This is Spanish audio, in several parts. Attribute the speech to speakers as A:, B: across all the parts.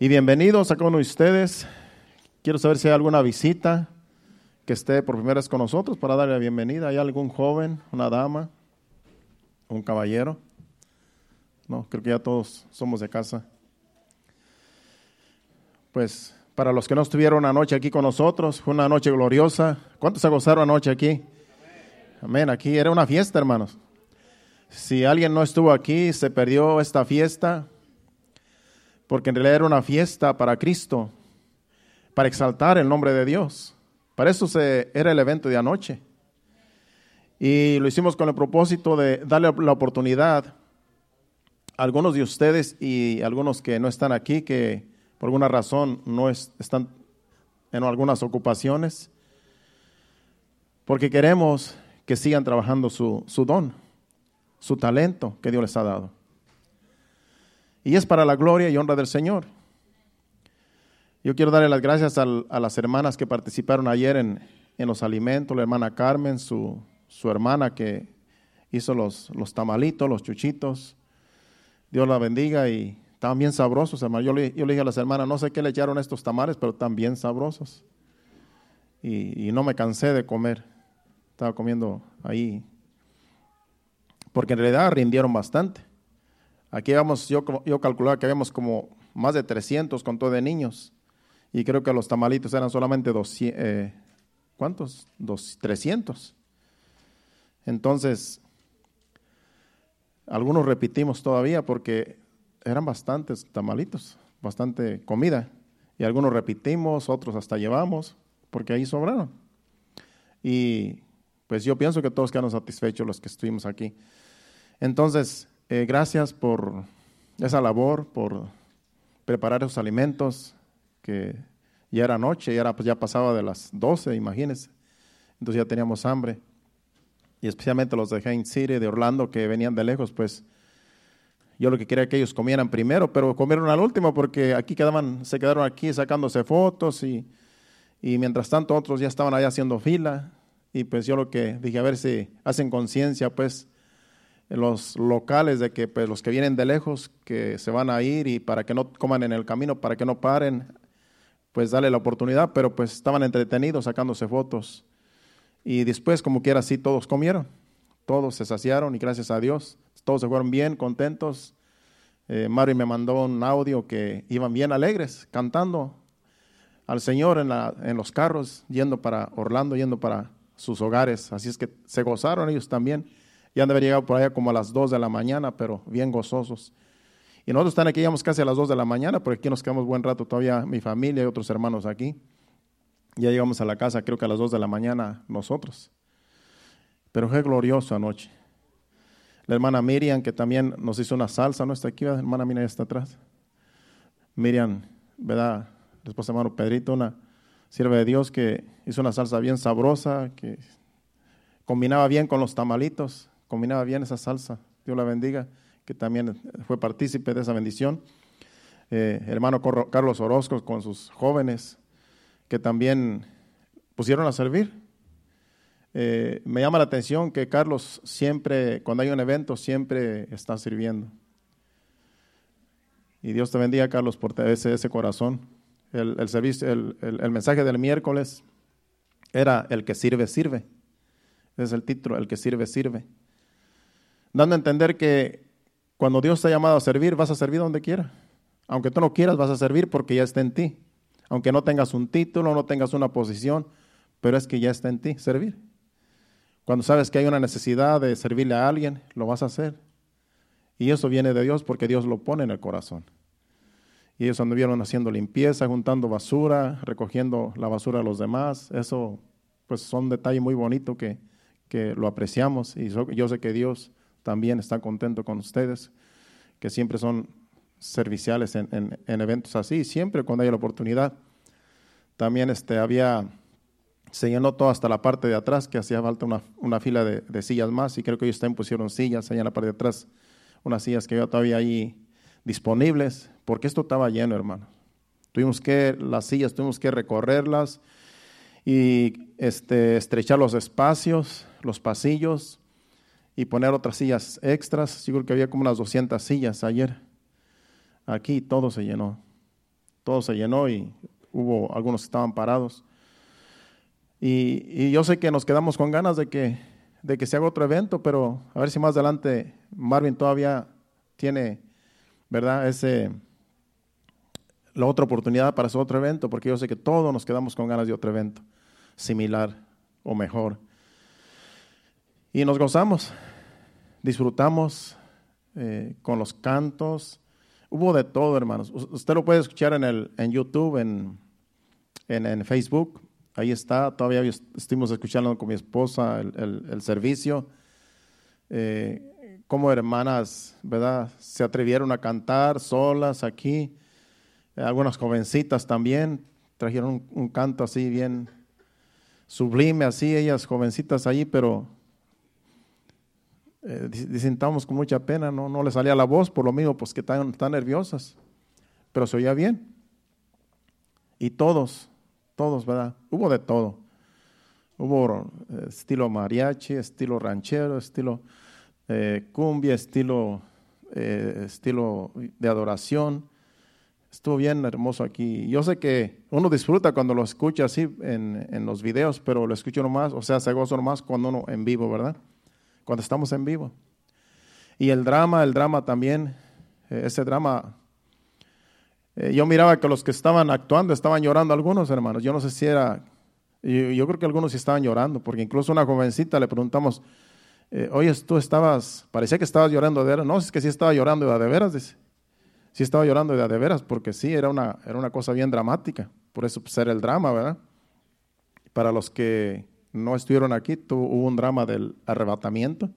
A: Y bienvenidos a cada uno de ustedes. Quiero saber si hay alguna visita que esté por primera vez con nosotros para darle la bienvenida. ¿Hay algún joven, una dama, un caballero? No, creo que ya todos somos de casa. Pues para los que no estuvieron anoche aquí con nosotros, fue una noche gloriosa. ¿Cuántos se gozaron anoche aquí? Amén. Aquí era una fiesta, hermanos. Si alguien no estuvo aquí, se perdió esta fiesta, porque en realidad era una fiesta para Cristo, para exaltar el nombre de Dios. Para eso se, era el evento de anoche. Y lo hicimos con el propósito de darle la oportunidad a algunos de ustedes y algunos que no están aquí, que por alguna razón no están en algunas ocupaciones, porque queremos que sigan trabajando su, su don su talento que Dios les ha dado. Y es para la gloria y honra del Señor. Yo quiero darle las gracias a las hermanas que participaron ayer en, los alimentos, la hermana Carmen, su, hermana que hizo los, los, tamalitos, los chuchitos. Dios la bendiga y estaban bien sabrosos, hermano. Yo le, yo le dije a las hermanas, no sé qué le echaron estos tamales, pero están bien sabrosos. Y, y no me cansé de comer. Estaba comiendo ahí porque en realidad rindieron bastante. Aquí vamos, yo, yo calculaba que habíamos como más de 300 con todo de niños, y creo que los tamalitos eran solamente 200, eh, ¿cuántos? Dos, 300. Entonces, algunos repetimos todavía porque eran bastantes tamalitos, bastante comida, y algunos repetimos, otros hasta llevamos, porque ahí sobraron. Y pues yo pienso que todos quedaron satisfechos los que estuvimos aquí. Entonces, eh, gracias por esa labor, por preparar esos alimentos, que ya era noche, ya, era, pues ya pasaba de las 12, imagínense. Entonces ya teníamos hambre. Y especialmente los de Haines City, de Orlando, que venían de lejos, pues yo lo que quería que ellos comieran primero, pero comieron al último porque aquí quedaban, se quedaron aquí sacándose fotos y, y mientras tanto otros ya estaban allá haciendo fila. Y pues yo lo que dije, a ver si hacen conciencia, pues, los locales de que pues, los que vienen de lejos, que se van a ir y para que no coman en el camino, para que no paren, pues dale la oportunidad, pero pues estaban entretenidos sacándose fotos. Y después, como quiera, sí, todos comieron, todos se saciaron y gracias a Dios, todos se fueron bien contentos. Eh, Mari me mandó un audio que iban bien alegres, cantando al Señor en, la, en los carros, yendo para Orlando, yendo para sus hogares. Así es que se gozaron ellos también. Ya han de haber llegado por allá como a las 2 de la mañana, pero bien gozosos. Y nosotros están aquí, llegamos casi a las 2 de la mañana, porque aquí nos quedamos buen rato todavía, mi familia y otros hermanos aquí. Ya llegamos a la casa, creo que a las 2 de la mañana nosotros. Pero fue glorioso anoche. La hermana Miriam, que también nos hizo una salsa, ¿no está aquí? La hermana Miriam está atrás. Miriam, ¿verdad? La esposa hermano Pedrito, una sierva de Dios que hizo una salsa bien sabrosa, que combinaba bien con los tamalitos combinaba bien esa salsa. Dios la bendiga, que también fue partícipe de esa bendición. Eh, hermano Carlos Orozco con sus jóvenes, que también pusieron a servir. Eh, me llama la atención que Carlos siempre, cuando hay un evento, siempre está sirviendo. Y Dios te bendiga, Carlos, por ese, ese corazón. El, servicio, el, el mensaje del miércoles era el que sirve, sirve. Ese es el título, el que sirve, sirve dando a entender que cuando Dios te ha llamado a servir, vas a servir donde quiera. Aunque tú no quieras, vas a servir porque ya está en ti. Aunque no tengas un título, no tengas una posición, pero es que ya está en ti servir. Cuando sabes que hay una necesidad de servirle a alguien, lo vas a hacer. Y eso viene de Dios porque Dios lo pone en el corazón. Y ellos anduvieron haciendo limpieza, juntando basura, recogiendo la basura de los demás. Eso, pues, son detalles muy bonitos que, que lo apreciamos. Y yo sé que Dios también está contento con ustedes, que siempre son serviciales en, eventos así, siempre cuando hay la oportunidad. También este, había, se llenó todo hasta la parte de atrás, que hacía falta una, fila de, sillas más, y creo que ellos también pusieron sillas allá en la parte de atrás, unas sillas que yo todavía ahí disponibles, porque esto estaba lleno, hermano. Tuvimos que, las sillas, tuvimos que recorrerlas y este, estrechar los espacios, los pasillos, y poner otras sillas extras. Seguro que había como unas 200 sillas ayer. Aquí todo se llenó. todo se llenó y hubo algunos que estaban parados. Y, yo sé que nos quedamos con ganas de que, de que se haga otro evento, pero a ver si más adelante Marvin todavía tiene, ¿verdad? Ese, la otra oportunidad para hacer otro evento, porque yo sé que todos nos quedamos con ganas de otro evento similar o mejor. Y nos gozamos, disfrutamos eh, con los cantos. Hubo de todo, hermanos. Usted lo puede escuchar en, el, en YouTube, en, en, Facebook. Ahí está. Todavía estuvimos escuchando con mi esposa el, servicio. Eh, como hermanas, ¿verdad? Se atrevieron a cantar solas aquí. Algunas jovencitas también trajeron un canto así bien sublime, así ellas jovencitas allí, pero eh, con mucha pena, no, no le salía la voz por lo mismo, pues que están, tan nerviosas, pero se oía bien. Y todos, todos, ¿verdad? Hubo de todo. Hubo eh, estilo mariachi, estilo ranchero, estilo eh, cumbia, estilo, eh, estilo de adoración. Estuvo bien hermoso aquí. Yo sé que uno disfruta cuando lo escucha así en, en los videos, pero lo escucho nomás, o sea, se goza nomás cuando uno en vivo, ¿verdad? Cuando estamos en vivo. Y el drama, el drama también, eh, ese drama, eh, yo miraba que los que estaban actuando estaban llorando algunos hermanos. Yo no sé si era, yo, creo que algunos sí estaban llorando, porque incluso una jovencita le preguntamos, eh, oye, tú estabas, parecía que estabas llorando de veras. No, es que sí estaba llorando de, de veras, dice. Sí estaba llorando de, de veras, porque sí, era una, era una cosa bien dramática. Por eso pues, era el drama, ¿verdad? Para los que no estuvieron aquí, tuvo, hubo un drama del arrebatamiento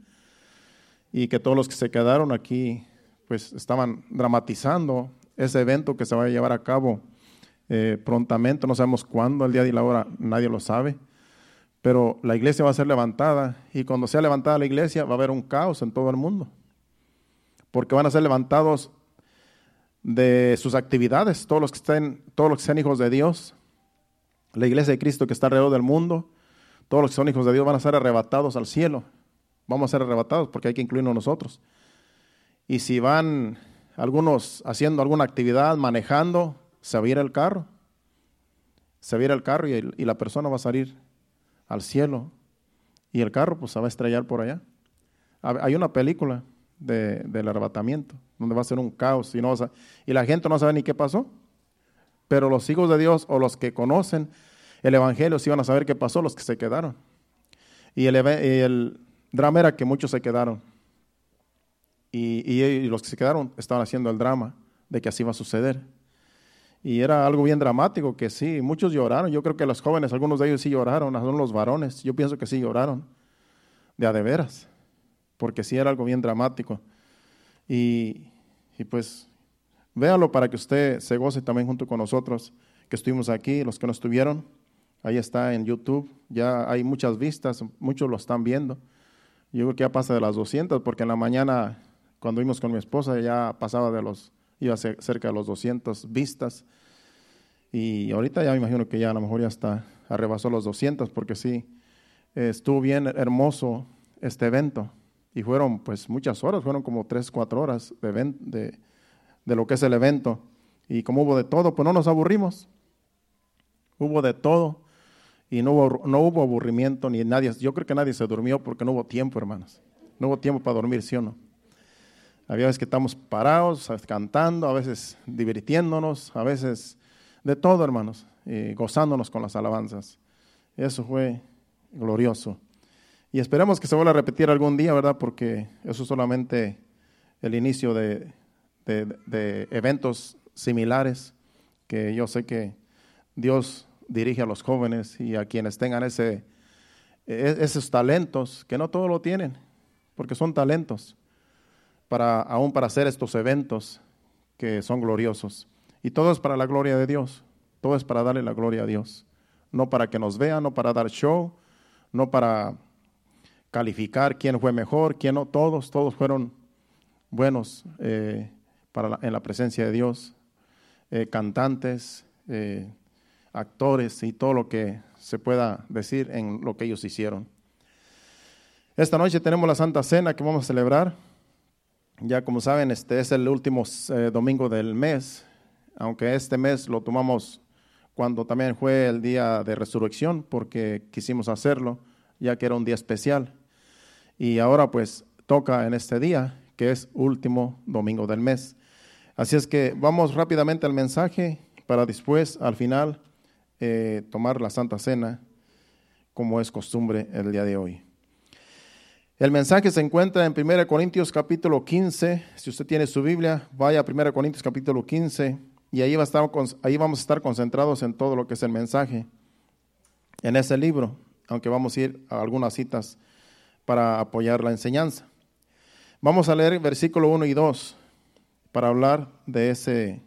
A: y que todos los que se quedaron aquí pues estaban dramatizando ese evento que se va a llevar a cabo eh, prontamente, no sabemos cuándo, el día y la hora, nadie lo sabe, pero la iglesia va a ser levantada y cuando sea levantada la iglesia va a haber un caos en todo el mundo, porque van a ser levantados de sus actividades, todos los que estén, todos los que sean hijos de Dios, la iglesia de Cristo que está alrededor del mundo, todos los que son hijos de Dios van a ser arrebatados al cielo. Vamos a ser arrebatados porque hay que incluirnos nosotros. Y si van algunos haciendo alguna actividad, manejando, se vira el carro. Se vira el carro y, la persona va a salir al cielo. Y el carro pues se va a estrellar por allá. Hay una película del arrebatamiento donde va a ser un caos y, no y la gente no sabe ni qué pasó. Pero los hijos de Dios o los que conocen el Evangelio, si iban a saber qué pasó los que se quedaron. Y el, drama era que muchos se quedaron. Y, los que se quedaron estaban haciendo el drama de que así iba a suceder. Y era algo bien dramático que sí, muchos lloraron. Yo creo que los jóvenes, algunos de ellos sí lloraron, algunos los varones. Yo pienso que sí lloraron, de a de veras, porque sí era algo bien dramático. Y, y pues véalo para que usted se goce también junto con nosotros que estuvimos aquí, los que no estuvieron. Ahí está en YouTube, ya hay muchas vistas, muchos lo están viendo. Yo creo que ya pasa de las 200, porque en la mañana, cuando vimos con mi esposa, ya pasaba de los, iba cerca de los 200 vistas. Y ahorita ya me imagino que ya a lo mejor ya está, arrebasó los 200, porque sí, estuvo bien hermoso este evento. Y fueron pues muchas horas, fueron como 3, 4 horas de, de, de lo que es el evento. Y como hubo de todo, pues no nos aburrimos. Hubo de todo y no hubo, no hubo aburrimiento ni nadie. Yo creo que nadie se durmió porque no hubo tiempo, hermanos. No hubo tiempo para dormir, ¿sí o no? Había veces que estamos parados, cantando, a veces divirtiéndonos, a veces de todo, hermanos, y gozándonos con las alabanzas. Eso fue glorioso. Y esperamos que se vuelva a repetir algún día, ¿verdad? Porque eso es solamente el inicio de, de eventos similares que yo sé que Dios dirige a los jóvenes y a quienes tengan ese, e, esos talentos, que no todos lo tienen, porque son talentos, para, aún para hacer estos eventos que son gloriosos. Y todo es para la gloria de Dios, todo es para darle la gloria a Dios, no para que nos vean, no para dar show, no para calificar quién fue mejor, quién no, todos, todos fueron buenos eh, para en la presencia de Dios, eh, cantantes, eh, actores y todo lo que se pueda decir en lo que ellos hicieron. Esta noche tenemos la Santa Cena que vamos a celebrar. Ya como saben, este es el último eh, domingo del mes. aunque este mes lo tomamos cuando también fue el día de resurrección, porque quisimos hacerlo, ya que era un día especial. Y ahora pues toca en este día, que es último domingo del mes. Así es que vamos rápidamente al mensaje para después, al final, eh, tomar la Santa Cena, como es costumbre el día de hoy. El mensaje se encuentra en 1 Corintios capítulo 15. Si usted tiene su Biblia, vaya a 1 Corintios capítulo 15 y ahí, va a estar, ahí vamos a estar concentrados en todo lo que es el mensaje en ese libro, aunque vamos a ir a algunas citas para apoyar la enseñanza. Vamos a leer versículo 1 y 2 para hablar de, ese,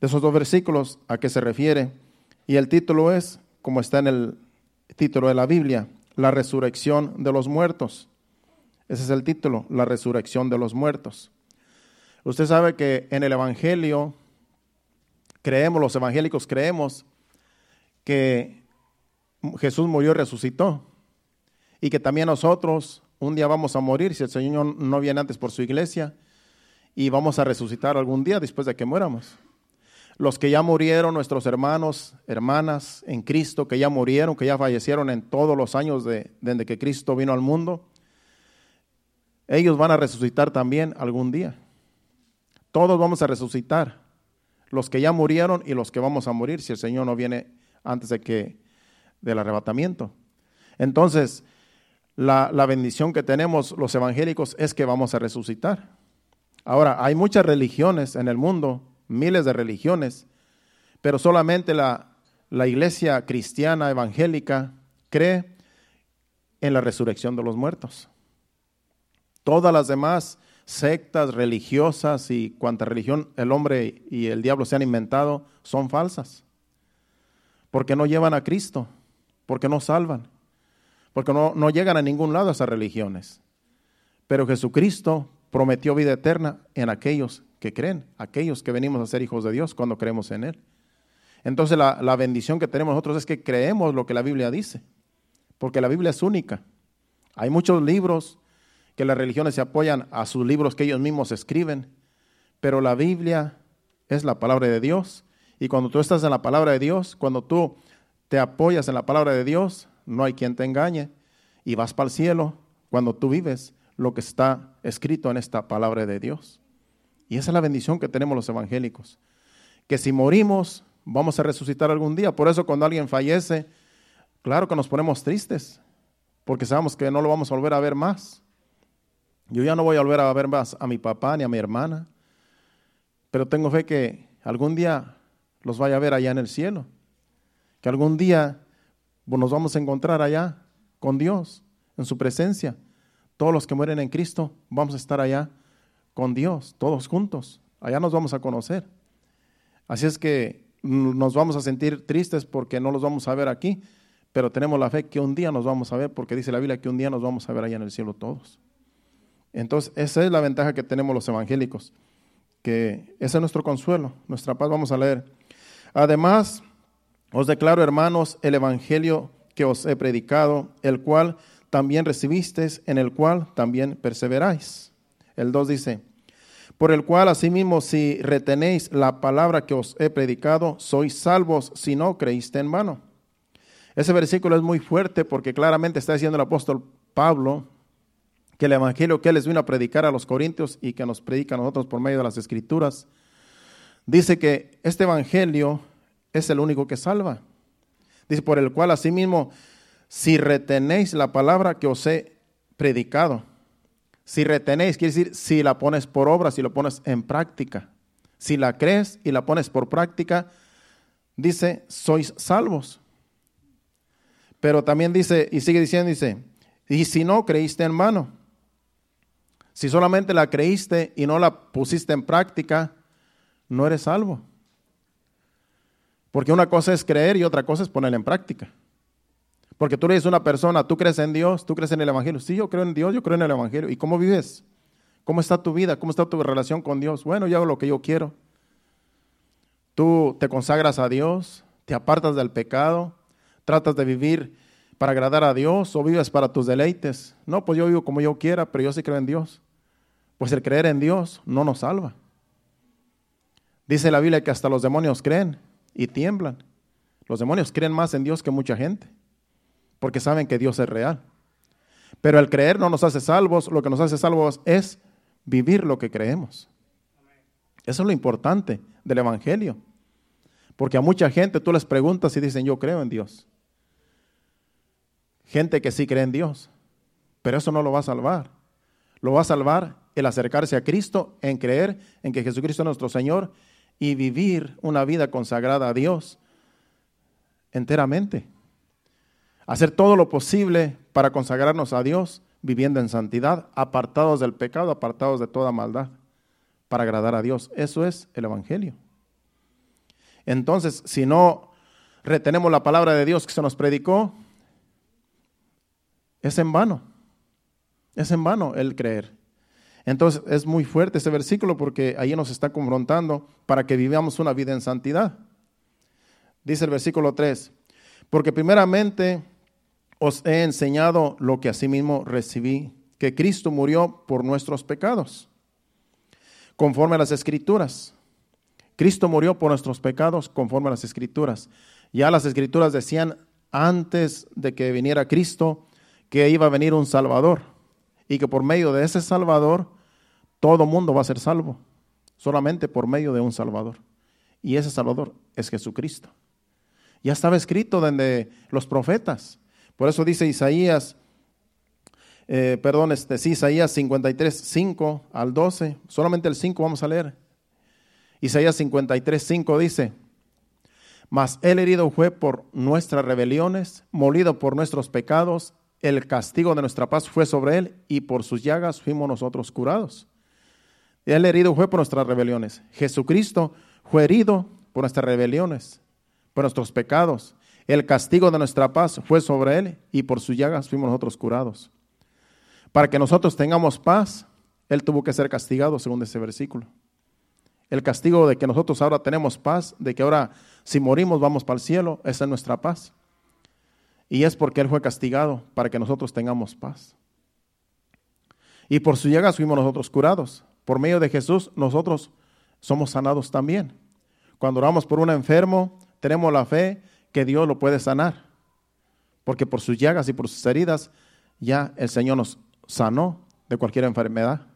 A: de esos dos versículos, a qué se refiere. Y el título es, como está en el título de la Biblia, la resurrección de los muertos. Ese es el título, la resurrección de los muertos. Usted sabe que en el Evangelio creemos, los evangélicos creemos que Jesús murió y resucitó. Y que también nosotros un día vamos a morir si el Señor no viene antes por su iglesia y vamos a resucitar algún día después de que muéramos. Los que ya murieron, nuestros hermanos, hermanas en Cristo, que ya murieron, que ya fallecieron en todos los años de, desde que Cristo vino al mundo, ellos van a resucitar también algún día. Todos vamos a resucitar. Los que ya murieron y los que vamos a morir si el Señor no viene antes de que del arrebatamiento. Entonces, la, la bendición que tenemos los evangélicos es que vamos a resucitar. Ahora, hay muchas religiones en el mundo, miles de religiones, pero solamente la, la iglesia cristiana evangélica cree en la resurrección de los muertos. Todas las demás sectas religiosas y cuanta religión el hombre y el diablo se han inventado son falsas. Porque no llevan a Cristo, porque no salvan, porque no, no llegan a ningún lado esas religiones. Pero Jesucristo prometió vida eterna en aquellos que creen, aquellos que venimos a ser hijos de Dios cuando creemos en Él. Entonces la, la bendición que tenemos nosotros es que creemos lo que la Biblia dice, porque la Biblia es única. Hay muchos libros que las religiones se apoyan a sus libros que ellos mismos escriben, pero la Biblia es la palabra de Dios. Y cuando tú estás en la palabra de Dios, cuando tú te apoyas en la palabra de Dios, no hay quien te engañe y vas para el cielo cuando tú vives lo que está escrito en esta palabra de Dios. Y esa es la bendición que tenemos los evangélicos, que si morimos vamos a resucitar algún día. Por eso cuando alguien fallece, claro que nos ponemos tristes, porque sabemos que no lo vamos a volver a ver más. Yo ya no voy a volver a ver más a mi papá ni a mi hermana, pero tengo fe que algún día los vaya a ver allá en el cielo, que algún día nos vamos a encontrar allá con Dios, en su presencia. Todos los que mueren en Cristo vamos a estar allá con Dios, todos juntos. Allá nos vamos a conocer. Así es que nos vamos a sentir tristes porque no los vamos a ver aquí, pero tenemos la fe que un día nos vamos a ver, porque dice la Biblia que un día nos vamos a ver allá en el cielo todos. Entonces, esa es la ventaja que tenemos los evangélicos, que ese es nuestro consuelo, nuestra paz. Vamos a leer. Además, os declaro, hermanos, el evangelio que os he predicado, el cual también recibisteis, en el cual también perseveráis. El 2 dice, por el cual asimismo si retenéis la palabra que os he predicado, sois salvos si no creíste en vano. Ese versículo es muy fuerte porque claramente está diciendo el apóstol Pablo que el evangelio que él les vino a predicar a los corintios y que nos predica a nosotros por medio de las escrituras, dice que este evangelio es el único que salva. Dice, por el cual asimismo, si retenéis la palabra que os he predicado, si retenéis, quiere decir, si la pones por obra, si lo pones en práctica, si la crees y la pones por práctica, dice, sois salvos. Pero también dice, y sigue diciendo, dice, y si no creíste en mano, si solamente la creíste y no la pusiste en práctica, no eres salvo. Porque una cosa es creer y otra cosa es ponerla en práctica. Porque tú eres una persona, tú crees en Dios, tú crees en el Evangelio. Sí, yo creo en Dios, yo creo en el Evangelio. ¿Y cómo vives? ¿Cómo está tu vida? ¿Cómo está tu relación con Dios? Bueno, yo hago lo que yo quiero. Tú te consagras a Dios, te apartas del pecado, tratas de vivir para agradar a Dios o vives para tus deleites. No, pues yo vivo como yo quiera, pero yo sí creo en Dios. Pues el creer en Dios no nos salva. Dice la Biblia que hasta los demonios creen y tiemblan. Los demonios creen más en Dios que mucha gente, porque saben que Dios es real. Pero el creer no nos hace salvos, lo que nos hace salvos es vivir lo que creemos. Eso es lo importante del Evangelio. Porque a mucha gente tú les preguntas y dicen, yo creo en Dios. Gente que sí cree en Dios, pero eso no lo va a salvar. Lo va a salvar el acercarse a Cristo, en creer en que Jesucristo es nuestro Señor y vivir una vida consagrada a Dios enteramente. Hacer todo lo posible para consagrarnos a Dios viviendo en santidad, apartados del pecado, apartados de toda maldad, para agradar a Dios. Eso es el Evangelio. Entonces, si no retenemos la palabra de Dios que se nos predicó, es en vano. Es en vano el creer. Entonces es muy fuerte ese versículo porque ahí nos está confrontando para que vivamos una vida en santidad. Dice el versículo 3, porque primeramente os he enseñado lo que asimismo recibí, que Cristo murió por nuestros pecados, conforme a las escrituras. Cristo murió por nuestros pecados conforme a las escrituras. Ya las escrituras decían antes de que viniera Cristo que iba a venir un Salvador y que por medio de ese Salvador todo mundo va a ser salvo, solamente por medio de un Salvador. Y ese Salvador es Jesucristo. Ya estaba escrito desde los profetas. Por eso dice Isaías, eh, perdón, este, sí, Isaías 53, 5 al 12, solamente el 5 vamos a leer. Isaías 53, 5 dice, mas el herido fue por nuestras rebeliones, molido por nuestros pecados, el castigo de nuestra paz fue sobre él y por sus llagas fuimos nosotros curados. El herido fue por nuestras rebeliones. Jesucristo fue herido por nuestras rebeliones, por nuestros pecados. El castigo de nuestra paz fue sobre él y por sus llagas fuimos nosotros curados. Para que nosotros tengamos paz, él tuvo que ser castigado, según ese versículo. El castigo de que nosotros ahora tenemos paz, de que ahora si morimos vamos para el cielo, esa es nuestra paz. Y es porque Él fue castigado para que nosotros tengamos paz. Y por su llegada fuimos nosotros curados. Por medio de Jesús nosotros somos sanados también. Cuando oramos por un enfermo, tenemos la fe que Dios lo puede sanar. Porque por sus llagas y por sus heridas ya el Señor nos sanó de cualquier enfermedad.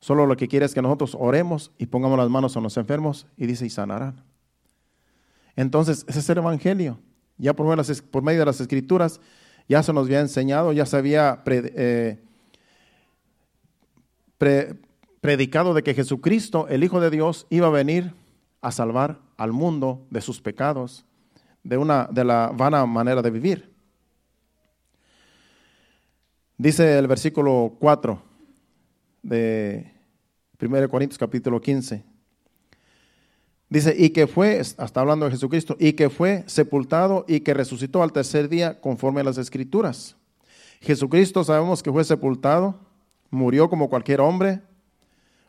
A: Solo lo que quiere es que nosotros oremos y pongamos las manos en los enfermos y dice y sanarán. Entonces, ese es el Evangelio. Ya por medio, de las escrituras ya se nos había enseñado, ya se había eh, predicado de que Jesucristo, el Hijo de Dios, iba a venir a salvar al mundo de sus pecados, de, una, de la vana manera de vivir. Dice el versículo 4 de 1 Corintios capítulo 15. Dice, y que fue, hasta hablando de Jesucristo, y que fue sepultado y que resucitó al tercer día conforme a las escrituras. Jesucristo sabemos que fue sepultado, murió como cualquier hombre,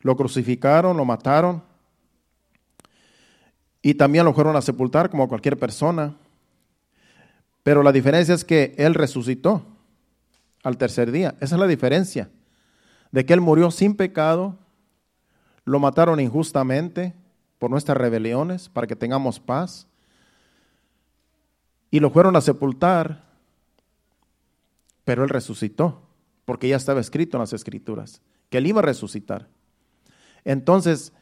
A: lo crucificaron, lo mataron, y también lo fueron a sepultar como cualquier persona. Pero la diferencia es que Él resucitó al tercer día. Esa es la diferencia. De que Él murió sin pecado, lo mataron injustamente, por nuestras rebeliones, para que tengamos paz. Y lo fueron a sepultar, pero Él resucitó, porque ya estaba escrito en las escrituras, que Él iba a resucitar. Entonces,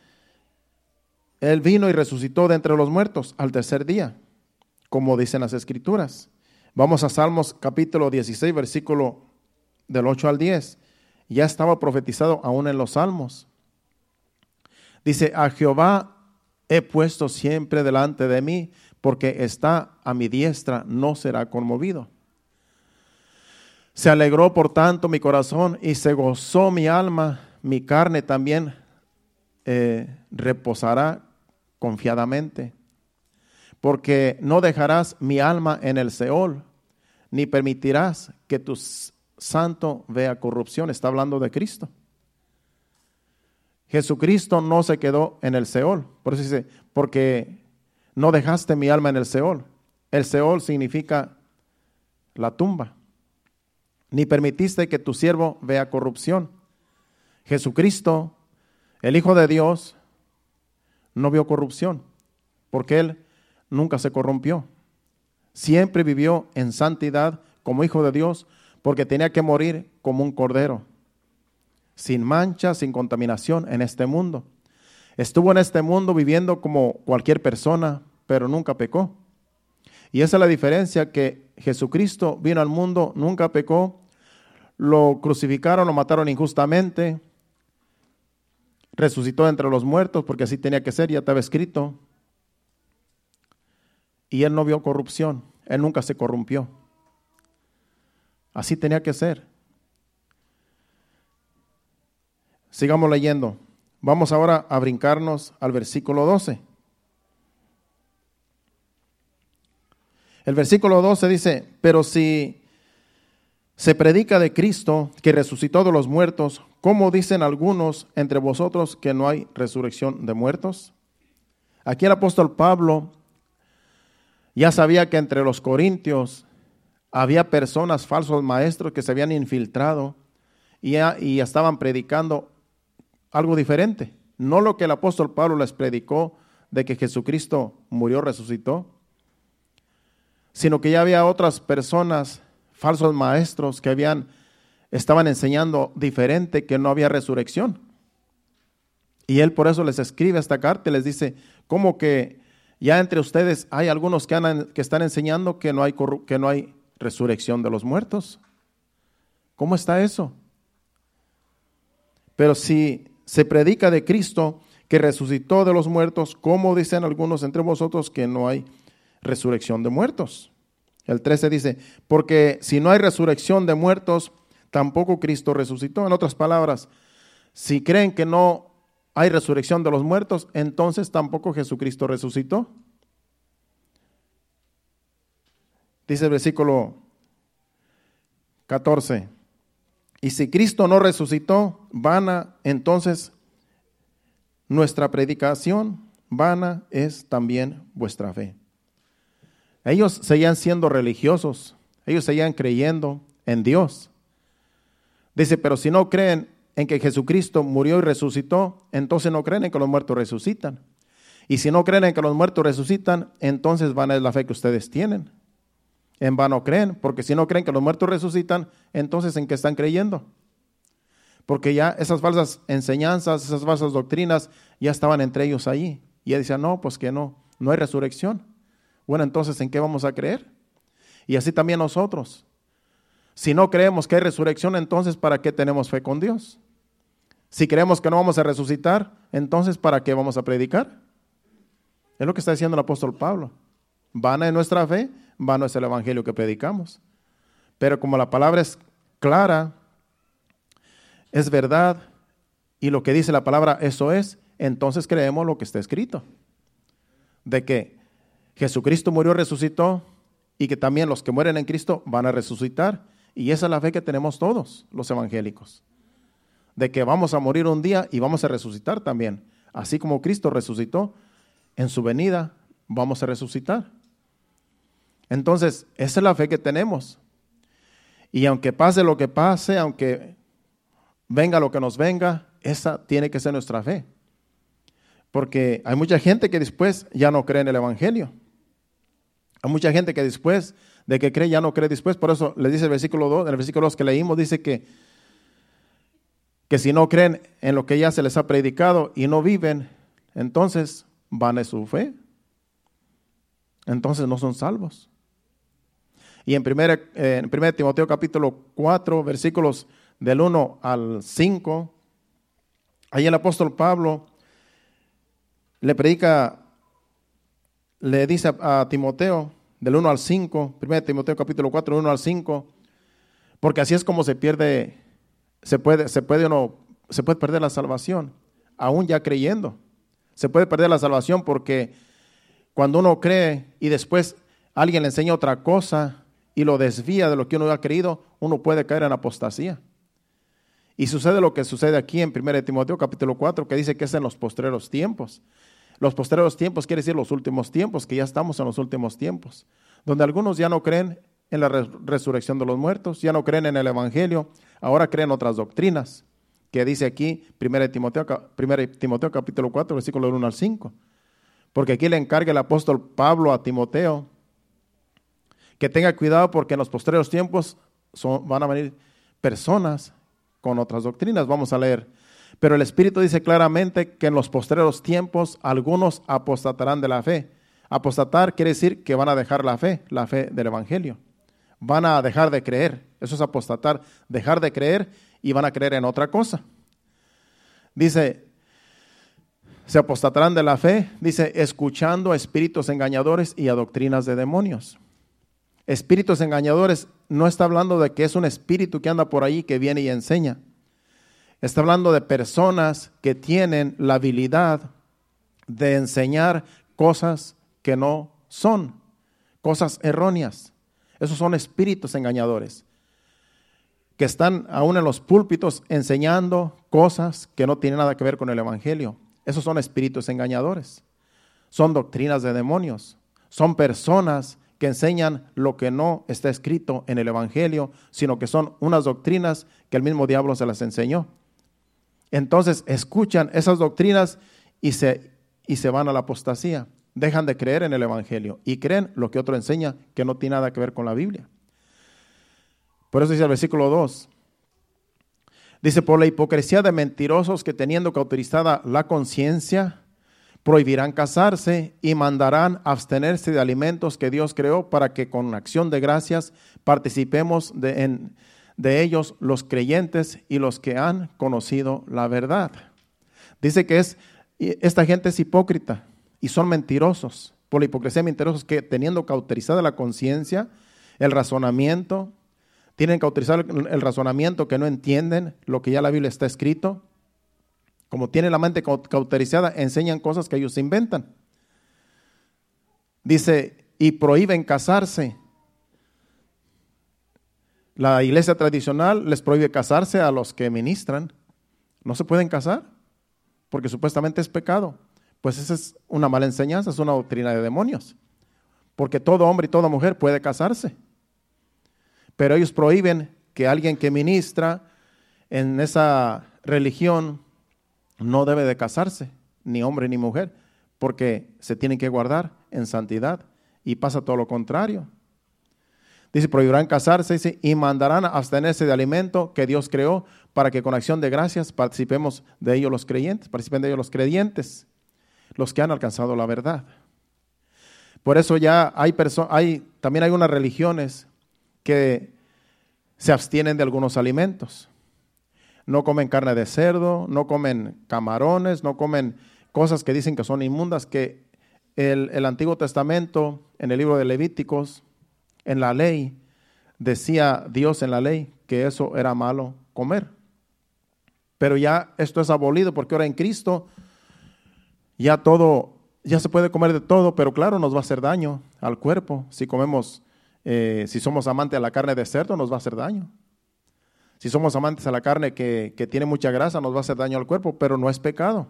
A: Él vino y resucitó de entre los muertos al tercer día, como dicen las escrituras. Vamos a Salmos capítulo 16, versículo del 8 al 10. Ya estaba profetizado aún en los Salmos. Dice, a Jehová he puesto siempre delante de mí, porque está a mi diestra, no será conmovido. Se alegró por tanto mi corazón y se gozó mi alma, mi carne también eh, reposará confiadamente, porque no dejarás mi alma en el Seol, ni permitirás que tu santo vea corrupción. Está hablando de Cristo. Jesucristo no se quedó en el Seol. Por eso dice, porque no dejaste mi alma en el Seol. El Seol significa la tumba. Ni permitiste que tu siervo vea corrupción. Jesucristo, el Hijo de Dios, no vio corrupción, porque él nunca se corrompió. Siempre vivió en santidad como hijo de Dios, porque tenía que morir como un cordero, sin mancha, sin contaminación en este mundo. Estuvo en este mundo viviendo como cualquier persona, pero nunca pecó. Y esa es la diferencia que Jesucristo vino al mundo, nunca pecó, lo crucificaron, lo mataron injustamente, resucitó entre los muertos, porque así tenía que ser, ya estaba escrito. Y él no vio corrupción, él nunca se corrompió. Así tenía que ser. Sigamos leyendo. Vamos ahora a brincarnos al versículo 12. El versículo 12 dice, pero si se predica de Cristo que resucitó de los muertos, ¿cómo dicen algunos entre vosotros que no hay resurrección de muertos? Aquí el apóstol Pablo ya sabía que entre los corintios había personas, falsos maestros, que se habían infiltrado y, ya, y estaban predicando algo diferente. No lo que el apóstol Pablo les predicó de que Jesucristo murió, resucitó, sino que ya había otras personas, falsos maestros, que habían, estaban enseñando diferente, que no había resurrección. Y él por eso les escribe esta carta y les dice, ¿cómo que ya entre ustedes hay algunos que, que están enseñando que no, hay que no hay resurrección de los muertos? ¿Cómo está eso? Pero si se predica de Cristo que resucitó de los muertos, ¿cómo dicen algunos entre vosotros que no hay resurrección de muertos. El 13 dice, porque si no hay resurrección de muertos, tampoco Cristo resucitó. En otras palabras, si creen que no hay resurrección de los muertos, entonces tampoco Jesucristo resucitó. Dice el versículo 14, y si Cristo no resucitó, vana entonces nuestra predicación, vana es también vuestra fe. Ellos seguían siendo religiosos, ellos seguían creyendo en Dios. Dice, pero si no creen en que Jesucristo murió y resucitó, entonces no creen en que los muertos resucitan. Y si no creen en que los muertos resucitan, entonces vana es la fe que ustedes tienen. En vano creen, porque si no creen que los muertos resucitan, entonces ¿en qué están creyendo? Porque ya esas falsas enseñanzas, esas falsas doctrinas ya estaban entre ellos ahí. Y él decía, no, pues que no, no hay resurrección. Bueno, entonces, ¿en qué vamos a creer? Y así también nosotros. Si no creemos que hay resurrección, entonces, ¿para qué tenemos fe con Dios? Si creemos que no vamos a resucitar, entonces, ¿para qué vamos a predicar? Es lo que está diciendo el apóstol Pablo. Vana es nuestra fe, vano es el evangelio que predicamos. Pero como la palabra es clara, es verdad, y lo que dice la palabra eso es, entonces creemos lo que está escrito. De que Jesucristo murió, resucitó y que también los que mueren en Cristo van a resucitar. Y esa es la fe que tenemos todos los evangélicos. De que vamos a morir un día y vamos a resucitar también. Así como Cristo resucitó, en su venida vamos a resucitar. Entonces, esa es la fe que tenemos. Y aunque pase lo que pase, aunque venga lo que nos venga, esa tiene que ser nuestra fe. Porque hay mucha gente que después ya no cree en el Evangelio. Hay mucha gente que después de que cree ya no cree después. Por eso le dice el versículo 2, en el versículo 2 que leímos, dice que, que si no creen en lo que ya se les ha predicado y no viven, entonces van a su fe. Entonces no son salvos. Y en 1 eh, en Timoteo capítulo 4, versículos del 1 al 5, ahí el apóstol Pablo le predica le dice a, Timoteo, del 1 al 5, 1 Timoteo capítulo 4, 1 al 5, porque así es como se pierde, se puede, se puede, uno, se puede perder la salvación, aún ya creyendo. Se puede perder la salvación porque cuando uno cree y después alguien le enseña otra cosa y lo desvía de lo que uno ha creído, uno puede caer en apostasía. Y sucede lo que sucede aquí en 1 Timoteo capítulo 4, que dice que es en los postreros tiempos. Los posteriores tiempos quiere decir los últimos tiempos, que ya estamos en los últimos tiempos, donde algunos ya no creen en la resurrección de los muertos, ya no creen en el Evangelio, ahora creen otras doctrinas que dice aquí, 1 Timoteo, 1 Timoteo capítulo 4, versículo 1 al 5. Porque aquí le encarga el apóstol Pablo a Timoteo que tenga cuidado porque en los posteriores tiempos van a venir personas con otras doctrinas. Vamos a leer. Pero el Espíritu dice claramente que en los posteriores tiempos algunos apostatarán de la fe. Apostatar quiere decir que van a dejar la fe, la fe del Evangelio. Van a dejar de creer. Eso es apostatar, dejar de creer y van a creer en otra cosa. Dice, se apostatarán de la fe, dice, escuchando a espíritus engañadores y a doctrinas de demonios. Espíritus engañadores no está hablando de que es un espíritu que anda por ahí, que viene y enseña. Está hablando de personas que tienen la habilidad de enseñar cosas que no son, cosas erróneas. Esos son espíritus engañadores, que están aún en los púlpitos enseñando cosas que no tienen nada que ver con el Evangelio. Esos son espíritus engañadores. Son doctrinas de demonios. Son personas que enseñan lo que no está escrito en el Evangelio, sino que son unas doctrinas que el mismo diablo se las enseñó. Entonces escuchan esas doctrinas y se, y se van a la apostasía. Dejan de creer en el Evangelio y creen lo que otro enseña que no tiene nada que ver con la Biblia. Por eso dice el versículo 2. Dice, por la hipocresía de mentirosos que teniendo cauterizada la conciencia, prohibirán casarse y mandarán abstenerse de alimentos que Dios creó para que con acción de gracias participemos de, de ellos los creyentes y los que han conocido la verdad. Dice que es, esta gente es hipócrita y son mentirosos, por la hipocresía mentirosos que teniendo cauterizada la conciencia, el razonamiento, tienen cauterizado el razonamiento que no entienden lo que ya la Biblia está escrito, como tienen la mente cauterizada, enseñan cosas que ellos inventan. Dice, y prohíben casarse. La iglesia tradicional les prohíbe casarse a los que ministran. No se pueden casar porque supuestamente es pecado. Pues esa es una mala enseñanza, es una doctrina de demonios. Porque todo hombre y toda mujer puede casarse. Pero ellos prohíben que alguien que ministra en esa religión no debe de casarse, ni hombre ni mujer, porque se tienen que guardar en santidad y pasa todo lo contrario. Dice, prohibirán casarse y mandarán a abstenerse de alimento que Dios creó para que con acción de gracias participemos de ellos los creyentes, participen de ellos los creyentes, los que han alcanzado la verdad. Por eso ya hay, hay también hay unas religiones que se abstienen de algunos alimentos no comen carne de cerdo, no comen camarones, no comen cosas que dicen que son inmundas, que el, el Antiguo Testamento, en el libro de Levíticos, en la ley, decía Dios en la ley que eso era malo comer. Pero ya esto es abolido porque ahora en Cristo ya todo, ya se puede comer de todo, pero claro, nos va a hacer daño al cuerpo. Si comemos, eh, si somos amantes de la carne de cerdo, nos va a hacer daño. Si somos amantes a la carne que, tiene mucha grasa, nos va a hacer daño al cuerpo, pero no es pecado.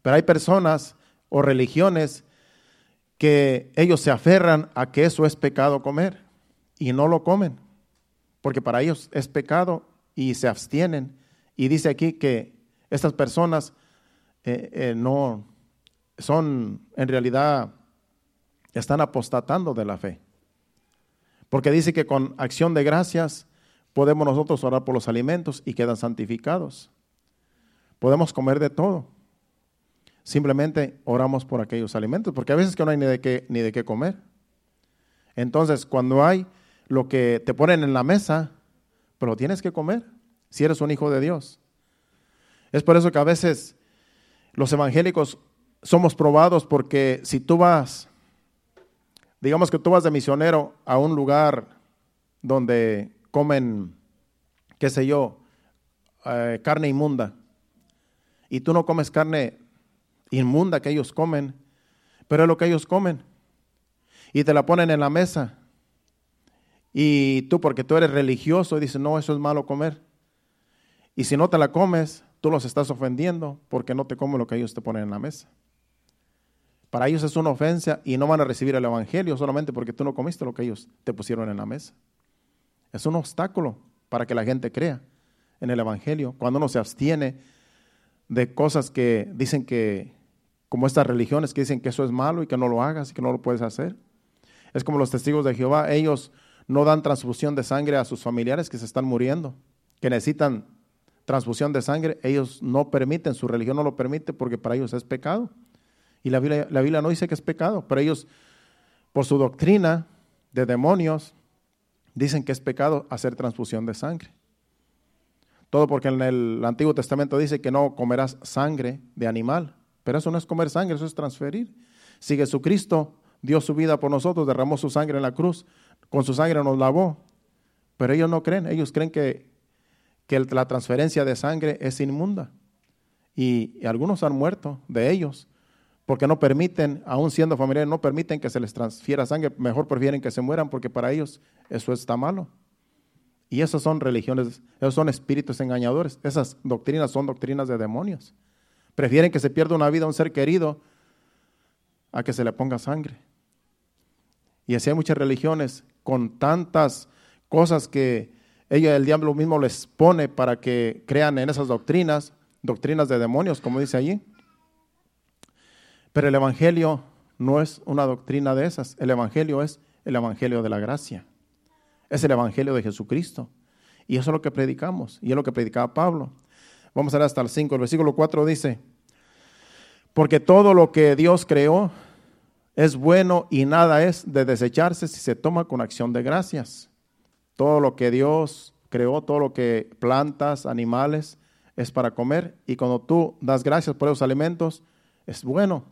A: Pero hay personas o religiones que ellos se aferran a que eso es pecado comer y no lo comen, porque para ellos es pecado y se abstienen. Y dice aquí que estas personas eh, eh, no son, en realidad, están apostatando de la fe. Porque dice que con acción de gracias podemos nosotros orar por los alimentos y quedan santificados. Podemos comer de todo. Simplemente oramos por aquellos alimentos, porque a veces que no hay ni de qué, ni de qué comer. Entonces, cuando hay lo que te ponen en la mesa, pero tienes que comer, si eres un hijo de Dios. Es por eso que a veces los evangélicos somos probados porque si tú vas, digamos que tú vas de misionero a un lugar donde comen, qué sé yo, eh, carne inmunda, y tú no comes carne inmunda que ellos comen, pero es lo que ellos comen, y te la ponen en la mesa, y tú porque tú eres religioso dices, no, eso es malo comer, y si no te la comes, tú los estás ofendiendo porque no te comen lo que ellos te ponen en la mesa. Para ellos es una ofensa y no van a recibir el Evangelio solamente porque tú no comiste lo que ellos te pusieron en la mesa. Es un obstáculo para que la gente crea. en el Evangelio, cuando uno se abstiene de cosas que dicen que, como estas religiones que dicen que eso es malo y que no lo hagas y que no lo puedes hacer. Es como los testigos de Jehová, ellos no dan transfusión de sangre a sus familiares que se están muriendo, que necesitan transfusión de sangre, ellos no permiten, su religión no lo permite porque para ellos es pecado. Y la Biblia, la Biblia no dice que es pecado, pero ellos, por su doctrina de demonios, dicen que es pecado hacer transfusión de sangre. Todo porque en el Antiguo Testamento dice que no comerás sangre de animal, pero eso no es comer sangre, eso es transferir. Si Jesucristo dio su vida por nosotros, derramó su sangre en la cruz, con su sangre nos lavó, pero ellos no creen, ellos creen que, que la transferencia de sangre es inmunda. Y, algunos han muerto de ellos, porque no permiten, aún siendo familiares, no permiten que se les transfiera sangre, mejor prefieren que se mueran porque para ellos eso está malo. Y esas son religiones, esos son espíritus engañadores. Esas doctrinas son doctrinas de demonios. Prefieren que se pierda una vida, un ser querido, a que se le ponga sangre. Y así hay muchas religiones con tantas cosas que ella, el diablo mismo les pone para que crean en esas doctrinas, doctrinas de demonios, como dice allí. Pero el Evangelio no es una doctrina de esas. El Evangelio es el Evangelio de la gracia. Es el Evangelio de Jesucristo. Y eso es lo que predicamos. Y es lo que predicaba Pablo. Vamos a ver hasta el 5. El versículo 4 dice, porque todo lo que Dios creó es bueno y nada es de desecharse si se toma con acción de gracias. Todo lo que Dios creó, todo lo que plantas, animales, es para comer. Y cuando tú das gracias por esos alimentos, es bueno.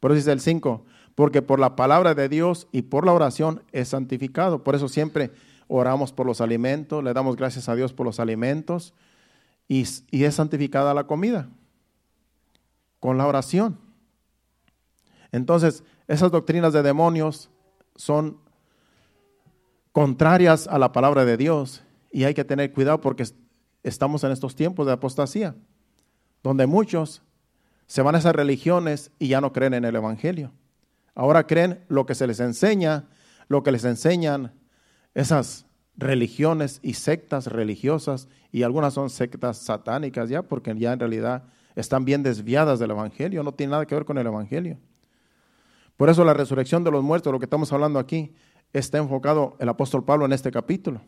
A: Por eso dice el 5, porque por la palabra de Dios y por la oración es santificado. Por eso siempre oramos por los alimentos, le damos gracias a Dios por los alimentos y, es santificada la comida con la oración. Entonces, esas doctrinas de demonios son contrarias a la palabra de Dios y hay que tener cuidado porque estamos en estos tiempos de apostasía, donde muchos se van a esas religiones y ya no creen en el Evangelio. Ahora creen lo que se les enseña, lo que les enseñan esas religiones y sectas religiosas, y algunas son sectas satánicas ya, porque ya en realidad están bien desviadas del Evangelio, no tiene nada que ver con el Evangelio. Por eso la resurrección de los muertos, lo que estamos hablando aquí, está enfocado el apóstol Pablo en este capítulo,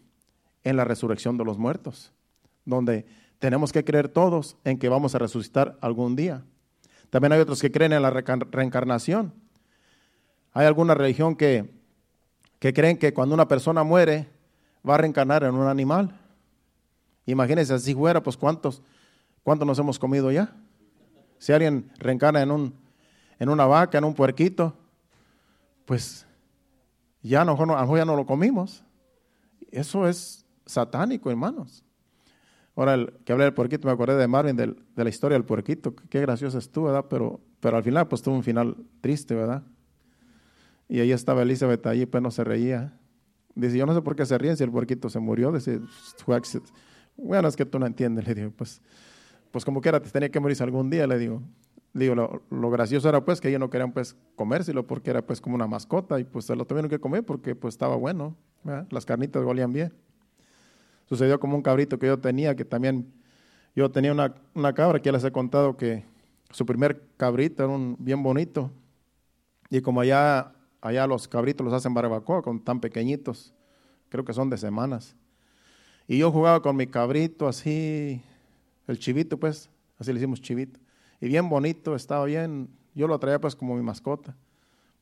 A: en la resurrección de los muertos, donde tenemos que creer todos en que vamos a resucitar algún día. También hay otros que creen en la reencarnación, hay alguna religión que, que creen que cuando una persona muere va a reencarnar en un animal. Imagínense, si fuera, pues cuántos, cuántos nos hemos comido ya. Si alguien reencarna en, un, en una vaca, en un puerquito, pues ya a lo mejor, ya no lo comimos. Eso es satánico, hermanos. Ahora, el, que hablé del puerquito, me acordé de Marvin, de la historia del puerquito. Qué gracioso estuvo, ¿verdad? Pero, pero al final, pues tuvo un final triste, ¿verdad? Y ahí estaba Elizabeth allí, pues no se reía. Dice, yo no sé por qué se ríen si el puerquito se murió. Dice, bueno, es que tú no entiendes. Le digo, pues, pues como quiera, te tenía que morirse algún día, le digo. Digo, lo, gracioso era pues que ellos no querían pues comérselo porque era pues como una mascota y pues se lo tuvieron que comer porque pues estaba bueno. Las carnitas golían bien. Sucedió como un cabrito que yo tenía, que también yo tenía una, una cabra que ya les he contado que su primer cabrito era un bien bonito. Y como allá allá los cabritos los hacen barbacoa con tan pequeñitos, creo que son de semanas. Y yo jugaba con mi cabrito así, el chivito pues, así le hicimos chivito. Y bien bonito, estaba bien, yo lo traía pues como mi mascota.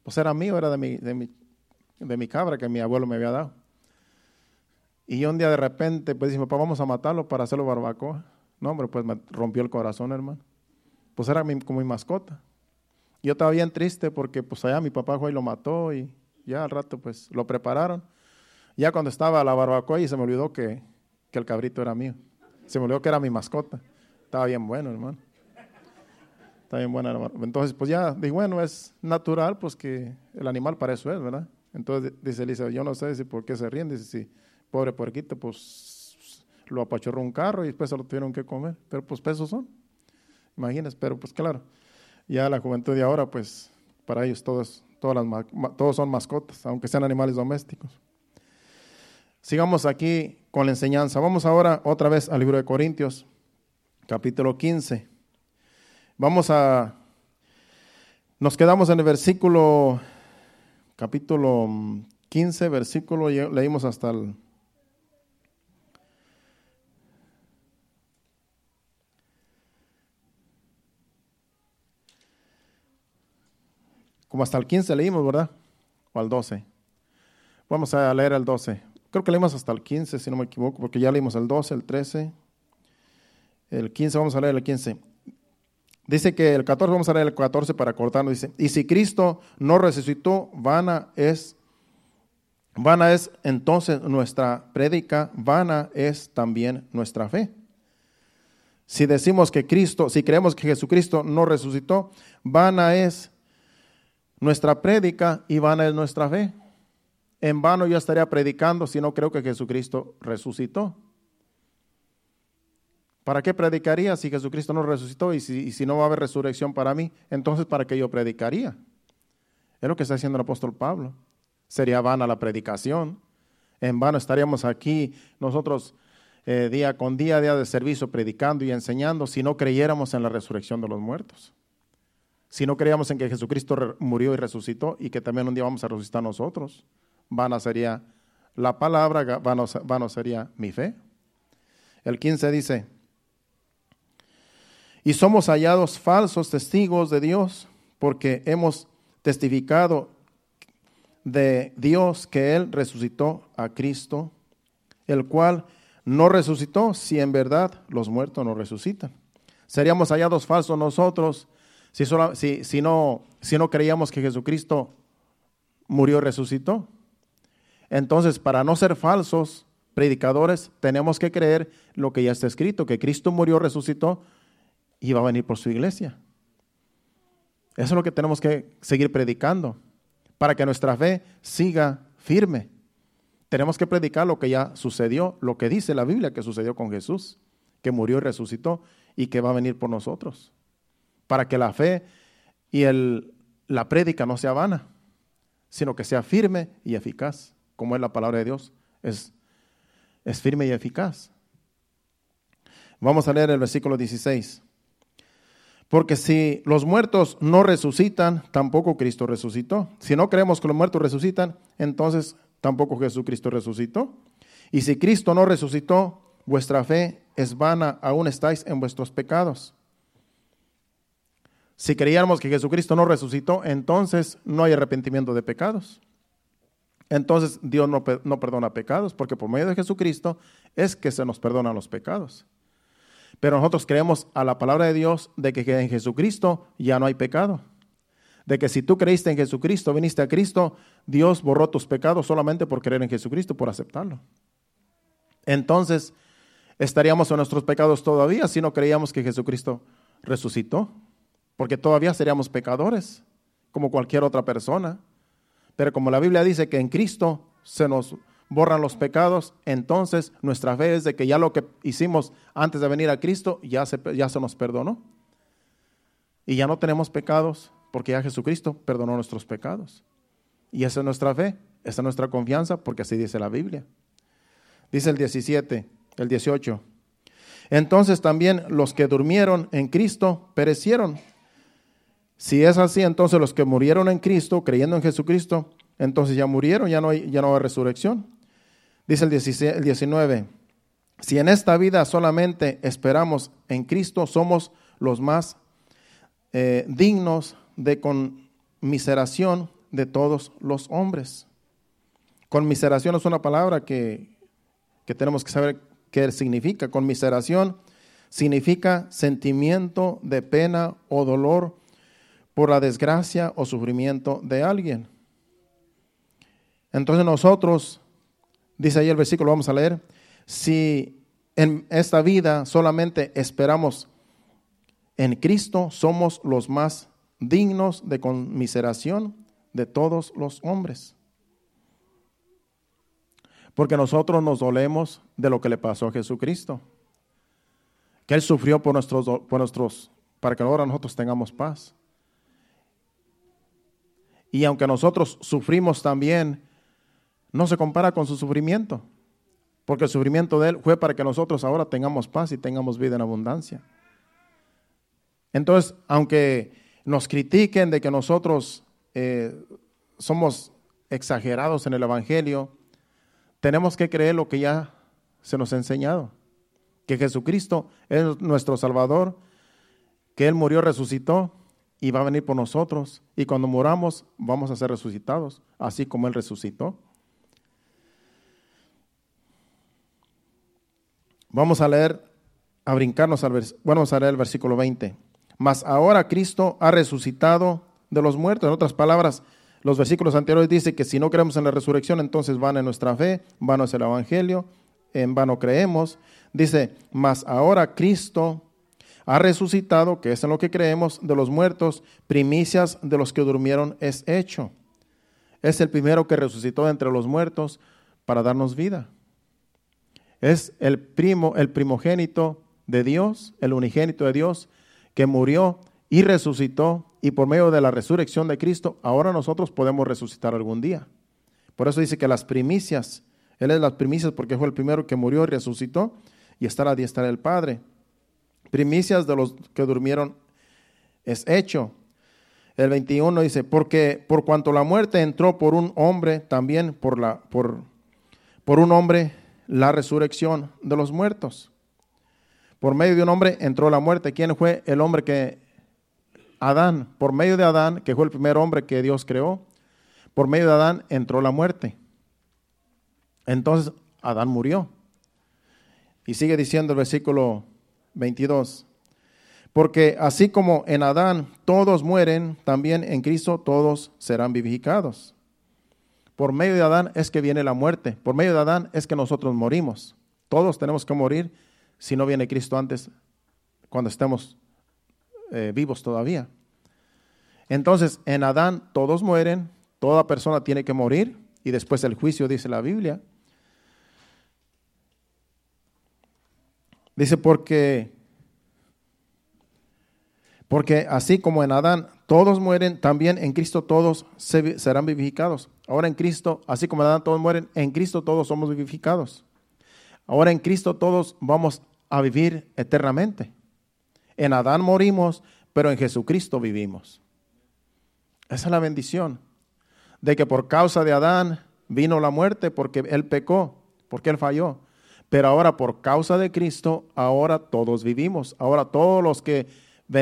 A: Pues era mío, era de mi, de mi, de mi cabra que mi abuelo me había dado. Y un día de repente, pues dice, papá, vamos a matarlo para hacerlo barbacoa. No, hombre, pues me rompió el corazón, hermano. Pues era como mi mascota. Yo estaba bien triste porque pues allá mi papá fue lo mató y ya al rato pues lo prepararon. Ya cuando estaba la barbacoa y se me olvidó que, que el cabrito era mío. Se me olvidó que era mi mascota. Estaba bien bueno, hermano. Está bien bueno, hermano. Entonces, pues ya, dije, bueno, es natural, pues que el animal para eso es, ¿verdad? Entonces dice Elisa, yo no sé si por qué se ríen. Dice, sí, pobre puerquito, pues lo apachorró un carro y después se lo tuvieron que comer. Pero pues pesos son. Imagínense, pero pues claro. Ya la juventud de ahora, pues para ellos todos, todas las, todos son mascotas, aunque sean animales domésticos. Sigamos aquí con la enseñanza. Vamos ahora otra vez al libro de Corintios, capítulo 15. Vamos a, nos quedamos en el versículo, capítulo 15, versículo, leímos hasta el... Hasta el 15 leímos, ¿verdad? O al 12. Vamos a leer el 12. Creo que leímos hasta el 15, si no me equivoco, porque ya leímos el 12, el 13, el 15, vamos a leer el 15. Dice que el 14, vamos a leer el 14 para cortarnos, dice, y si Cristo no resucitó, vana es, vana es entonces nuestra prédica, vana es también nuestra fe. Si decimos que Cristo, si creemos que Jesucristo no resucitó, vana es nuestra prédica y vana es nuestra fe. En vano yo estaría predicando si no creo que Jesucristo resucitó. ¿Para qué predicaría si Jesucristo no resucitó y si, no va a haber resurrección para mí? Entonces, ¿para qué yo predicaría? Es lo que está diciendo el apóstol Pablo. Sería vana la predicación. En vano estaríamos aquí nosotros eh, día con día, día de servicio, predicando y enseñando si no creyéramos en la resurrección de los muertos. Si no creíamos en que Jesucristo murió y resucitó y que también un día vamos a resucitar nosotros vana sería la palabra, vano, sería mi fe. El 15 dice, y somos hallados falsos testigos de Dios porque hemos testificado de Dios que Él resucitó a Cristo, el cual no resucitó si en verdad los muertos no resucitan. Seríamos hallados falsos nosotros si, no, si no creíamos que Jesucristo murió y resucitó. Entonces, para no ser falsos predicadores, tenemos que creer lo que ya está escrito, que Cristo murió, resucitó y va a venir por su iglesia. Eso es lo que tenemos que seguir predicando para que nuestra fe siga firme. Tenemos que predicar lo que ya sucedió, lo que dice la Biblia que sucedió con Jesús, que murió y resucitó y que va a venir por nosotros. Para que la fe y el, la prédica no sea vana, sino que sea firme y eficaz como es la palabra de Dios, es, es firme y eficaz. Vamos a leer el versículo 16. Porque si los muertos no resucitan, tampoco Cristo resucitó. Si no creemos que los muertos resucitan, entonces tampoco Jesucristo resucitó. Y si Cristo no resucitó, vuestra fe es vana, aún estáis en vuestros pecados. Si creíamos que Jesucristo no resucitó, entonces no hay arrepentimiento de pecados entonces Dios no, perdona pecados, porque por medio de Jesucristo es que se nos perdonan los pecados. Pero nosotros creemos a la palabra de Dios de que en Jesucristo ya no hay pecado. De que si tú creíste en Jesucristo, viniste a Cristo, Dios borró tus pecados solamente por creer en Jesucristo, por aceptarlo. Entonces, estaríamos en nuestros pecados todavía si no creíamos que Jesucristo resucitó, porque todavía seríamos pecadores, como cualquier otra persona. Pero como la Biblia dice que en Cristo se nos borran los pecados, entonces nuestra fe es de que ya lo que hicimos antes de venir a Cristo ya se, ya se nos perdonó. Y ya no tenemos pecados porque ya Jesucristo perdonó nuestros pecados. Y esa es nuestra fe, esa es nuestra confianza porque así dice la Biblia. Dice el 17, el 18. Entonces también los que durmieron en Cristo perecieron. Si es así, entonces los que murieron en Cristo, creyendo en Jesucristo, entonces ya murieron, ya no hay, ya no hay resurrección. Dice el, 19, si en esta vida solamente esperamos en Cristo, somos los más eh, dignos de conmiseración de todos los hombres. Conmiseración es una palabra que, que tenemos que saber qué significa. Conmiseración significa sentimiento de pena o dolor por la desgracia o sufrimiento de alguien. Entonces nosotros, dice ahí el versículo, vamos a leer, si en esta vida solamente esperamos en Cristo, somos los más dignos de conmiseración de todos los hombres. Porque nosotros nos dolemos de lo que le pasó a Jesucristo. Que Él sufrió por nuestros, por nuestros para que ahora nosotros tengamos paz. Y aunque nosotros sufrimos también, no se compara con su sufrimiento. porque el sufrimiento de Él fue para que nosotros ahora tengamos paz y tengamos vida en abundancia. Entonces, aunque nos critiquen de que nosotros eh, somos exagerados en el Evangelio, tenemos que creer lo que ya se nos ha enseñado, que Jesucristo es nuestro Salvador, que Él murió, resucitó y va a venir por nosotros, y cuando muramos vamos a ser resucitados, así como Él resucitó. Vamos a leer, a brincarnos al vamos a leer el versículo 20. Mas ahora Cristo ha resucitado de los muertos. En otras palabras, los versículos anteriores dicen que si no creemos en la resurrección, entonces van en nuestra fe, vano es el Evangelio, en vano creemos. Dice, mas ahora Cristo ha resucitado, que es en lo que creemos, de los muertos, primicias de los que durmieron es hecho. Es el primero que resucitó entre los muertos para darnos vida. Es el primo, el primogénito de Dios, el unigénito de Dios, que murió y resucitó, y por medio de la resurrección de Cristo, ahora nosotros podemos resucitar algún día. Por eso dice que las primicias, Él es las primicias porque fue el primero que murió y resucitó, y está a la diestra del Padre. Primicias de los que durmieron es hecho. El 21 dice, porque por cuanto la muerte entró por un hombre, también por, la, por, por un hombre la resurrección de los muertos. Por medio de un hombre entró la muerte. ¿Quién fue el hombre que Adán? Por medio de Adán, que fue el primer hombre que Dios creó, por medio de Adán entró la muerte. Entonces Adán murió. Y sigue diciendo el versículo 22. Porque así como en Adán todos mueren, también en Cristo todos serán vivificados. Por medio de Adán es que viene la muerte. Por medio de Adán es que nosotros morimos. Todos tenemos que morir si no viene Cristo antes, cuando estemos eh, vivos todavía. Entonces, en Adán todos mueren, toda persona tiene que morir y después el juicio, dice la Biblia. Dice porque porque así como en Adán todos mueren, también en Cristo todos serán vivificados. Ahora en Cristo, así como en Adán todos mueren, en Cristo todos somos vivificados. Ahora en Cristo todos vamos a vivir eternamente. En Adán morimos, pero en Jesucristo vivimos. Esa es la bendición. De que por causa de Adán vino la muerte porque él pecó, porque él falló. Pero ahora por causa de Cristo, ahora todos vivimos. Ahora todos los que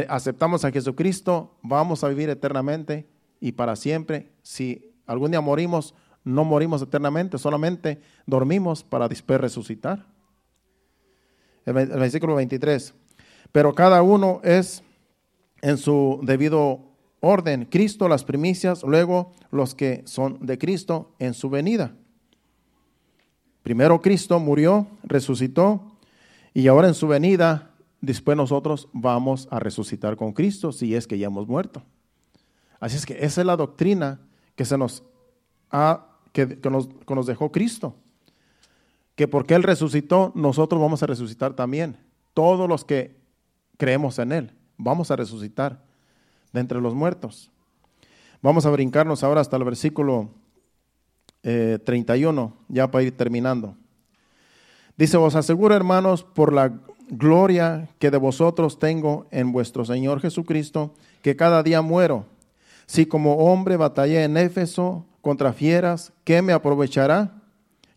A: aceptamos a Jesucristo, vamos a vivir eternamente y para siempre. Si algún día morimos, no morimos eternamente, solamente dormimos para después resucitar. El, versículo 23. Pero cada uno es en su debido orden. Cristo las primicias, luego los que son de Cristo en su venida. Primero Cristo murió, resucitó y ahora en su venida después nosotros vamos a resucitar con Cristo si es que ya hemos muerto. Así es que esa es la doctrina que se nos ha, que, nos, que nos dejó Cristo. Que porque Él resucitó, nosotros vamos a resucitar también. Todos los que creemos en Él, vamos a resucitar de entre los muertos. Vamos a brincarnos ahora hasta el versículo 31, eh, ya para ir terminando. Dice, os aseguro, hermanos, por la gloria que de vosotros tengo en vuestro Señor Jesucristo, que cada día muero. Si como hombre batallé en Éfeso contra fieras, ¿qué me aprovechará?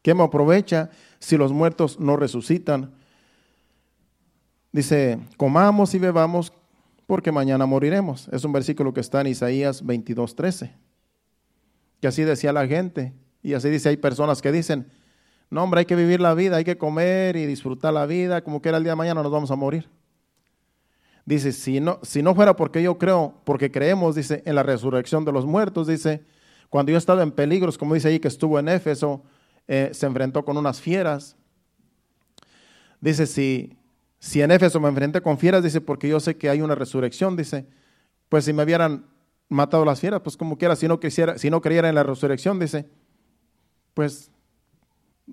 A: ¿Qué me aprovecha si los muertos no resucitan? Dice, comamos y bebamos porque mañana moriremos. Es un versículo que está en Isaías 22, 13. Que así decía la gente. Y así dice, hay personas que dicen, no, hombre, hay que vivir la vida, hay que comer y disfrutar la vida, como que era el día de mañana nos vamos a morir. Dice, si no, si no fuera porque yo creo, porque creemos, dice, en la resurrección de los muertos, dice, cuando yo estaba en peligros, como dice ahí que estuvo en Éfeso, eh, se enfrentó con unas fieras. Dice, si, si en Éfeso me enfrenté con fieras, dice, porque yo sé que hay una resurrección, dice, pues si me hubieran matado las fieras, pues como quiera, si no, quisiera, si no creyera en la resurrección, dice, pues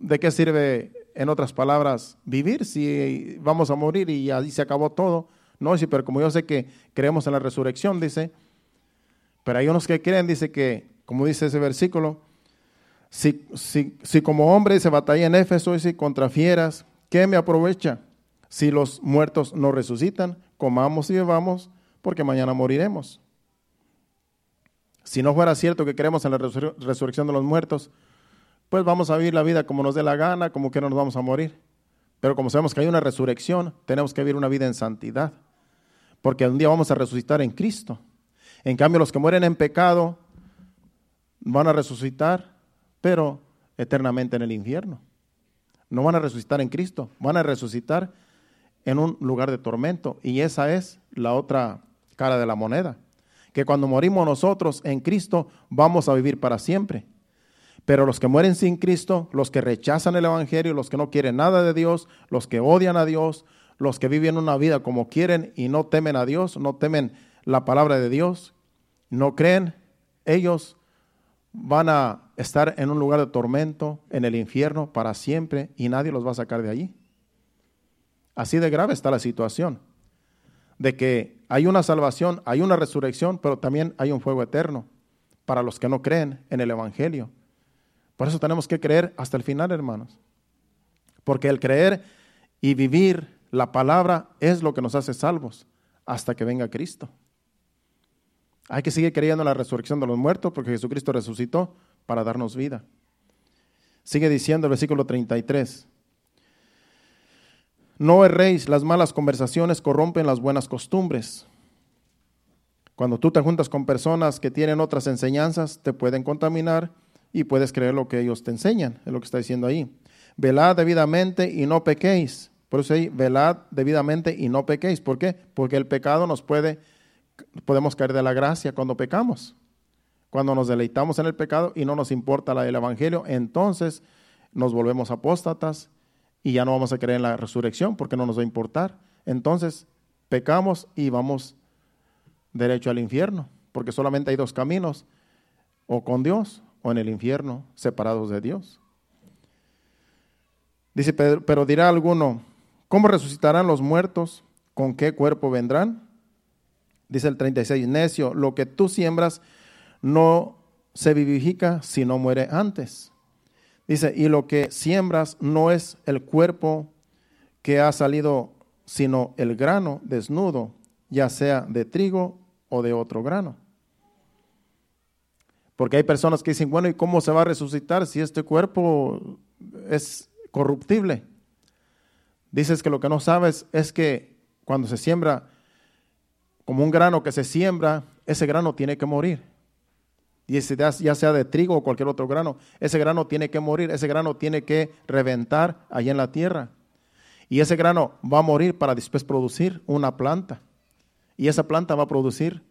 A: ¿De qué sirve, en otras palabras, vivir si vamos a morir y ahí se acabó todo? No, sí, pero como yo sé que creemos en la resurrección, dice, pero hay unos que creen, dice que, como dice ese versículo, Si, si, si como hombre se batalla en Éfeso y si contra fieras, ¿qué me aprovecha? Si los muertos no resucitan, comamos y bebamos, porque mañana moriremos. Si no fuera cierto que creemos en la resurrección de los muertos, pues vamos a vivir la vida como nos dé la gana, como que no nos vamos a morir. Pero como sabemos que hay una resurrección, tenemos que vivir una vida en santidad, porque un día vamos a resucitar en Cristo. En cambio, los que mueren en pecado van a resucitar, pero eternamente en el infierno. No van a resucitar en Cristo, van a resucitar en un lugar de tormento. Y esa es la otra cara de la moneda, que cuando morimos nosotros en Cristo vamos a vivir para siempre. Pero los que mueren sin Cristo, los que rechazan el Evangelio, los que no quieren nada de Dios, los que odian a Dios, los que viven una vida como quieren y no temen a Dios, no temen la palabra de Dios, no creen, ellos van a estar en un lugar de tormento, en el infierno, para siempre, y nadie los va a sacar de allí. Así de grave está la situación, de que hay una salvación, hay una resurrección, pero también hay un fuego eterno para los que no creen en el Evangelio. Por eso tenemos que creer hasta el final, hermanos. Porque el creer y vivir la palabra es lo que nos hace salvos hasta que venga Cristo. Hay que seguir creyendo en la resurrección de los muertos porque Jesucristo resucitó para darnos vida. Sigue diciendo el versículo 33. No erréis, las malas conversaciones corrompen las buenas costumbres. Cuando tú te juntas con personas que tienen otras enseñanzas, te pueden contaminar y puedes creer lo que ellos te enseñan, es lo que está diciendo ahí. Velad debidamente y no pequéis. Por eso ahí, velad debidamente y no pequéis. ¿Por qué? Porque el pecado nos puede, podemos caer de la gracia cuando pecamos. Cuando nos deleitamos en el pecado y no nos importa la del Evangelio, entonces nos volvemos apóstatas y ya no vamos a creer en la resurrección porque no nos va a importar. Entonces pecamos y vamos derecho al infierno, porque solamente hay dos caminos, o con Dios o en el infierno, separados de Dios. Dice, pero dirá alguno, ¿cómo resucitarán los muertos? ¿Con qué cuerpo vendrán? Dice el 36, necio, lo que tú siembras no se vivifica si no muere antes. Dice, y lo que siembras no es el cuerpo que ha salido, sino el grano desnudo, ya sea de trigo o de otro grano. Porque hay personas que dicen, bueno, ¿y cómo se va a resucitar si este cuerpo es corruptible? Dices que lo que no sabes es que cuando se siembra, como un grano que se siembra, ese grano tiene que morir. Y ya sea de trigo o cualquier otro grano, ese grano tiene que morir, ese grano tiene que reventar allá en la tierra. Y ese grano va a morir para después producir una planta. Y esa planta va a producir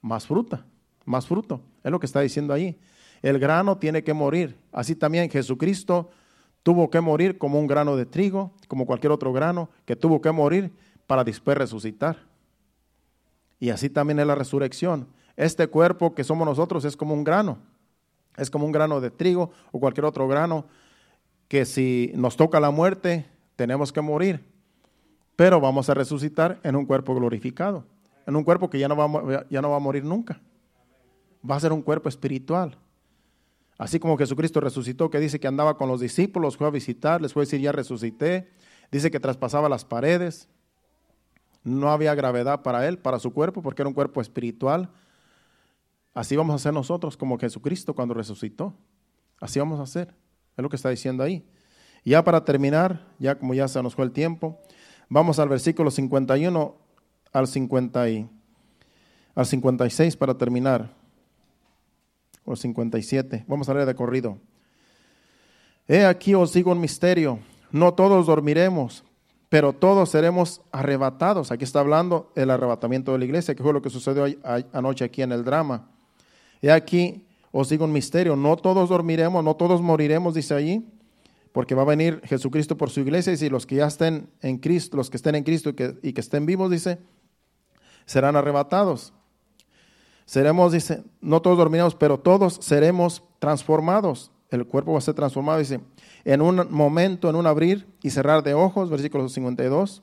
A: más fruta más fruto. Es lo que está diciendo ahí. El grano tiene que morir. Así también Jesucristo tuvo que morir como un grano de trigo, como cualquier otro grano, que tuvo que morir para después resucitar. Y así también es la resurrección. Este cuerpo que somos nosotros es como un grano. Es como un grano de trigo o cualquier otro grano que si nos toca la muerte, tenemos que morir. Pero vamos a resucitar en un cuerpo glorificado, en un cuerpo que ya no va, ya no va a morir nunca va a ser un cuerpo espiritual. Así como Jesucristo resucitó, que dice que andaba con los discípulos, fue a visitar, les fue a decir, ya resucité. Dice que traspasaba las paredes. No había gravedad para él, para su cuerpo, porque era un cuerpo espiritual. Así vamos a ser nosotros como Jesucristo cuando resucitó. Así vamos a ser. Es lo que está diciendo ahí. Y ya para terminar, ya como ya se nos fue el tiempo, vamos al versículo 51 al, 50 y, al 56 para terminar o 57. Vamos a leer de corrido. He aquí os digo un misterio. No todos dormiremos, pero todos seremos arrebatados. Aquí está hablando el arrebatamiento de la iglesia, que fue lo que sucedió anoche aquí en el drama. He aquí os digo un misterio. No todos dormiremos, no todos moriremos, dice allí, porque va a venir Jesucristo por su iglesia y si los que ya estén en Cristo, los que estén en Cristo y que, y que estén vivos, dice, serán arrebatados. Seremos, dice, no todos dormiremos, pero todos seremos transformados. El cuerpo va a ser transformado, dice, en un momento, en un abrir y cerrar de ojos, versículo 52.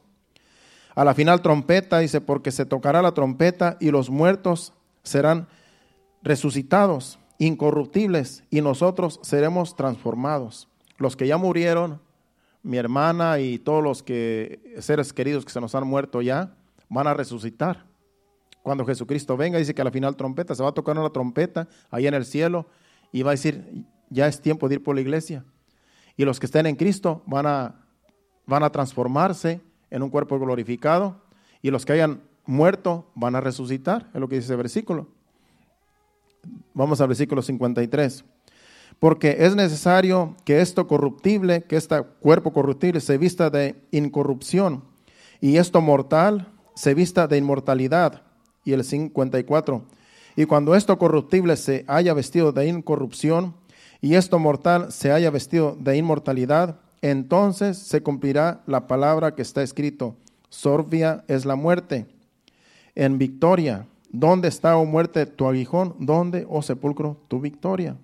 A: A la final trompeta, dice, porque se tocará la trompeta y los muertos serán resucitados. incorruptibles y nosotros seremos transformados. Los que ya murieron, mi hermana y todos los que seres queridos que se nos han muerto ya, van a resucitar. Cuando Jesucristo venga, dice que a la final trompeta, se va a tocar una trompeta ahí en el cielo y va a decir, ya es tiempo de ir por la iglesia. Y los que estén en Cristo van a, van a transformarse en un cuerpo glorificado y los que hayan muerto van a resucitar, es lo que dice ese versículo. Vamos al versículo 53. Porque es necesario que esto corruptible, que este cuerpo corruptible se vista de incorrupción y esto mortal se vista de inmortalidad. Y el 54. Y cuando esto corruptible se haya vestido de incorrupción y esto mortal se haya vestido de inmortalidad, entonces se cumplirá la palabra que está escrito. Sorvia es la muerte. En victoria, ¿dónde está, oh muerte, tu aguijón? ¿Dónde, oh sepulcro, tu victoria?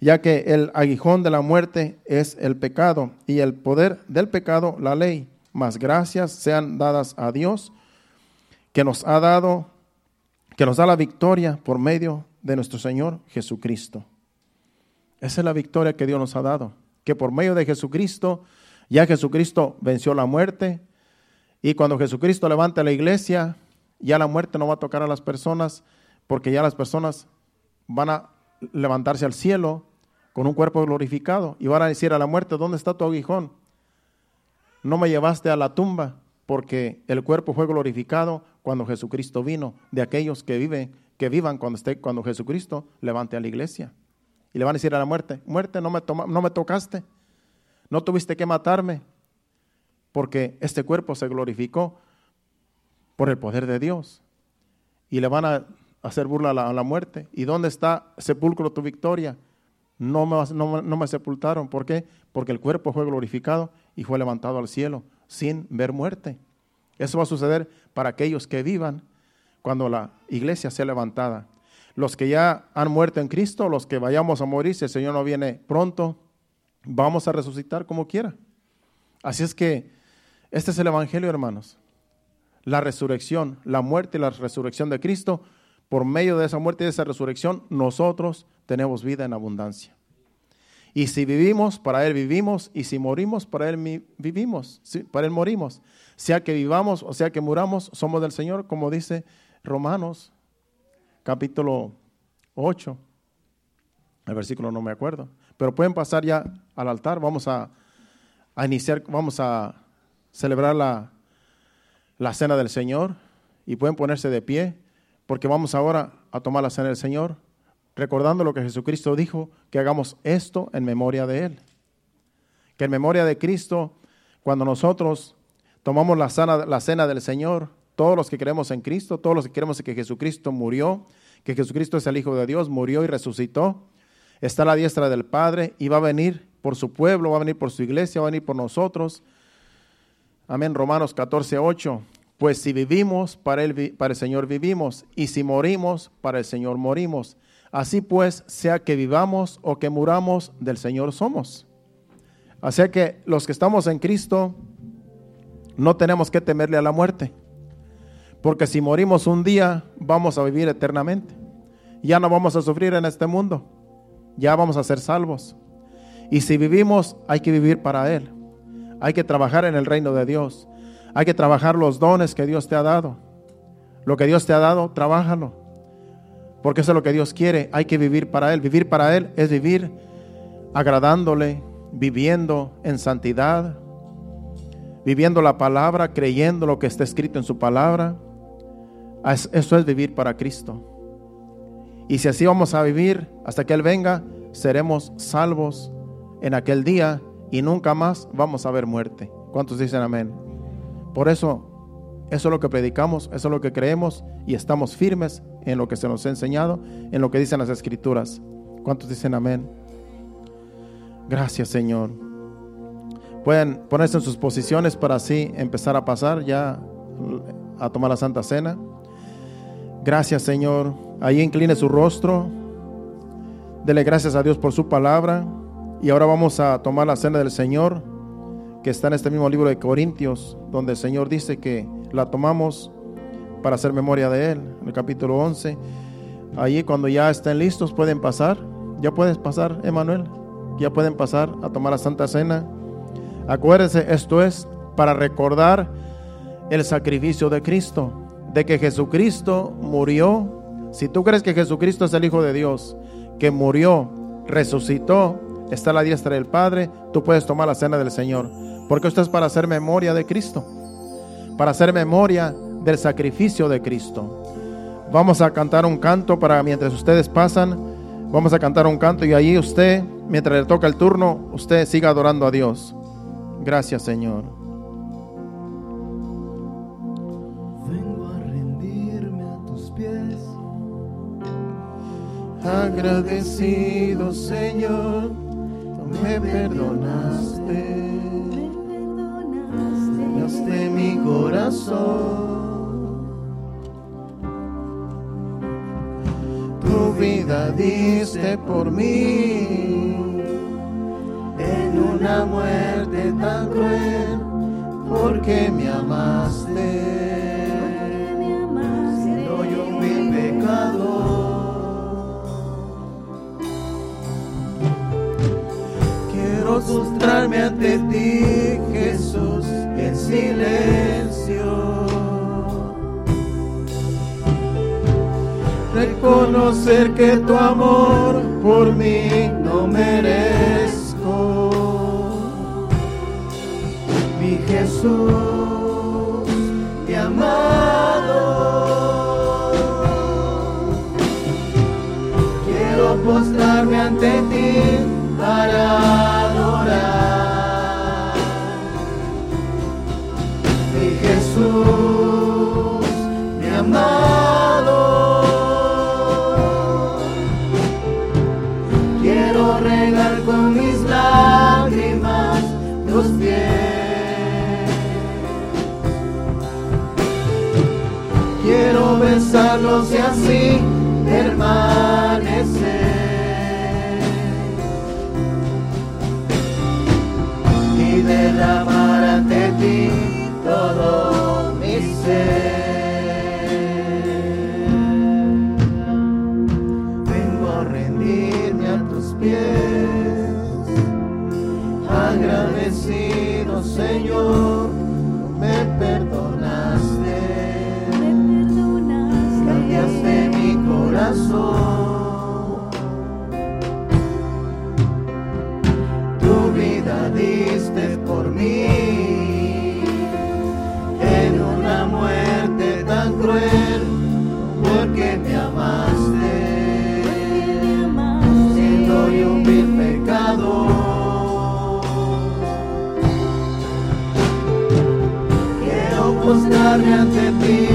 A: Ya que el aguijón de la muerte es el pecado y el poder del pecado la ley. Mas gracias sean dadas a Dios que nos ha dado, que nos da la victoria por medio de nuestro Señor Jesucristo. Esa es la victoria que Dios nos ha dado, que por medio de Jesucristo, ya Jesucristo venció la muerte, y cuando Jesucristo levanta la iglesia, ya la muerte no va a tocar a las personas, porque ya las personas van a levantarse al cielo con un cuerpo glorificado y van a decir a la muerte, ¿dónde está tu aguijón? No me llevaste a la tumba, porque el cuerpo fue glorificado cuando Jesucristo vino, de aquellos que viven, que vivan cuando esté, cuando Jesucristo levante a la iglesia. Y le van a decir a la muerte, muerte, no me, no me tocaste, no tuviste que matarme, porque este cuerpo se glorificó por el poder de Dios. Y le van a hacer burla a la, muerte. ¿Y dónde está sepulcro tu victoria? No me, no, no me sepultaron. ¿Por qué? Porque el cuerpo fue glorificado y fue levantado al cielo sin ver muerte. Eso va a suceder para aquellos que vivan cuando la iglesia sea levantada los que ya han muerto en Cristo, los que vayamos a morir, si el Señor no viene pronto, vamos a resucitar como quiera. Así es que este es el Evangelio, hermanos. La resurrección, la muerte y la resurrección de Cristo, por medio de esa muerte y esa resurrección, nosotros tenemos vida en abundancia. Y si vivimos, para Él vivimos, y si morimos, para Él vivimos, para Él morimos. Sea que vivamos o sea que muramos, somos del Señor, como dice Romanos capítulo 8, el versículo no me acuerdo, pero pueden pasar ya al altar, vamos a, iniciar, vamos a celebrar la, la cena del Señor y pueden ponerse de pie, porque vamos ahora a tomar la cena del Señor, recordando lo que Jesucristo dijo, que hagamos esto en memoria de Él. Que en memoria de Cristo, cuando nosotros tomamos la cena, la cena del Señor, todos los que creemos en Cristo, todos los que creemos que Jesucristo murió, que Jesucristo es el Hijo de Dios, murió y resucitó, está a la diestra del Padre y va a venir por su pueblo, va a venir por su iglesia, va a venir por nosotros. Amén, Romanos 14, 8. Pues si vivimos, para el, para el Señor vivimos, y si morimos, para el Señor morimos. Así pues, sea que vivamos o que muramos, del Señor somos. Así que los que estamos en Cristo, no tenemos que temerle a la muerte. Porque si morimos un día, vamos a vivir eternamente. Ya no vamos a sufrir en este mundo. Ya vamos a ser salvos. Y si vivimos, hay que vivir para Él. Hay que trabajar en el reino de Dios. Hay que trabajar los dones que Dios te ha dado. Lo que Dios te ha dado, trabájalo. Porque eso es lo que Dios quiere. Hay que vivir para Él. Vivir para Él es vivir agradándole, viviendo en santidad, viviendo la palabra, creyendo lo que está escrito en su palabra eso es vivir para Cristo. Y si así vamos a vivir hasta que Él venga, seremos salvos en aquel día y nunca más vamos a ver muerte. ¿Cuántos dicen amén? Por eso, eso es lo que predicamos, eso es lo que creemos y estamos firmes en lo que se nos ha enseñado, en lo que dicen las escrituras. ¿Cuántos dicen amén? Gracias Señor. Pueden ponerse en sus posiciones para así empezar a pasar ya a tomar la Santa Cena. Gracias, Señor. Ahí incline su rostro. Dele gracias a Dios por su palabra. Y ahora vamos a tomar la cena del Señor, que está en este mismo libro de Corintios, donde el Señor dice que la tomamos para hacer memoria de Él, en el capítulo 11. Allí cuando ya estén listos pueden pasar. Ya puedes pasar, Emanuel. Ya pueden pasar a tomar la Santa Cena. Acuérdense, esto es para recordar el sacrificio de Cristo, de que Jesucristo murió. Si tú crees que Jesucristo es el Hijo de Dios, que murió, resucitó, está a la diestra del Padre, tú puedes tomar la cena del Señor. Porque esto es para hacer memoria de Cristo, para hacer memoria del sacrificio de Cristo. Vamos a cantar un canto para mientras ustedes pasan, vamos a cantar un canto y ahí usted, mientras le toca el turno, usted siga adorando a Dios. Gracias Señor.
B: Vengo a rendirme a tus pies.
A: Agradecido Señor, me perdonaste, de mi corazón. Tu vida diste por mí en una muerte tan cruel, porque me amaste. Siendo yo mi pecador. Quiero frustrarme ante ti, Jesús, en silencio. Reconocer que tu amor por mí no merezco. Mi Jesús, mi amado. Quiero postrarme ante ti para besarlos y así permanecer. Y derramar ante ti todo mi ser. Postrarme ante ti,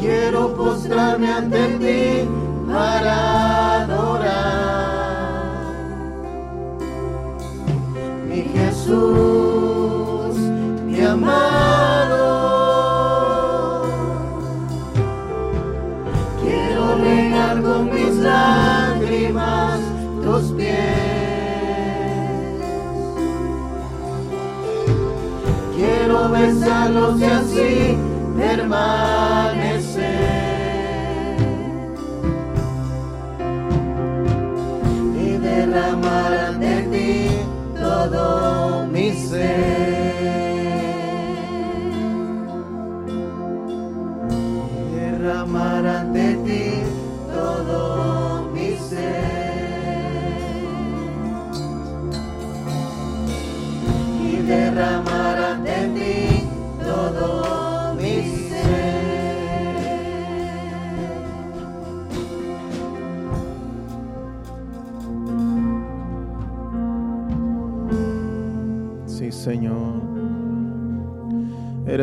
A: Quiero postrarme ante ti para adorar. Mi Jesús, Quiero besarlos y así permanecer.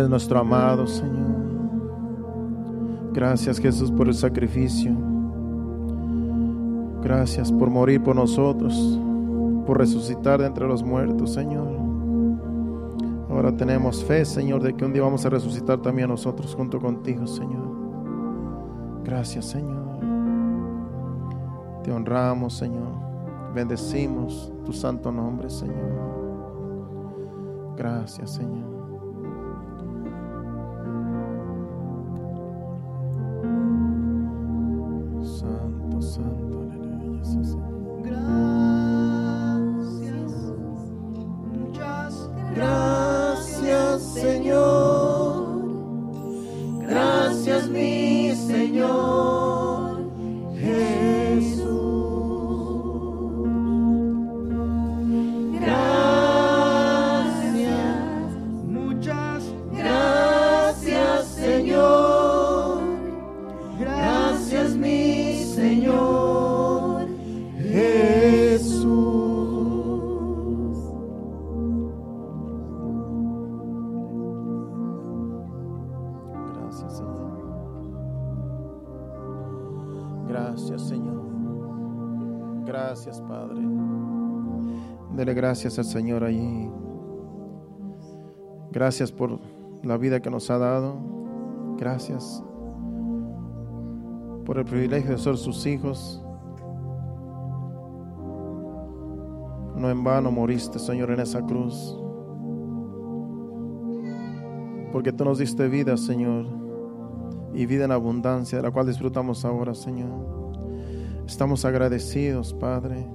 A: Nuestro amado, Señor. Gracias, Jesús, por el sacrificio. Gracias por morir por nosotros, por resucitar de entre los muertos, Señor. Ahora tenemos fe, Señor, de que un día vamos a resucitar también nosotros junto contigo, Señor. Gracias, Señor. Te honramos, Señor. Bendecimos tu santo nombre, Señor. Gracias, Señor. Gracias al Señor allí. Gracias por la vida que nos ha dado. Gracias por el privilegio de ser sus hijos. No en vano moriste, Señor, en esa cruz. Porque tú nos diste vida, Señor, y vida en abundancia, de la cual disfrutamos ahora, Señor. Estamos agradecidos, Padre,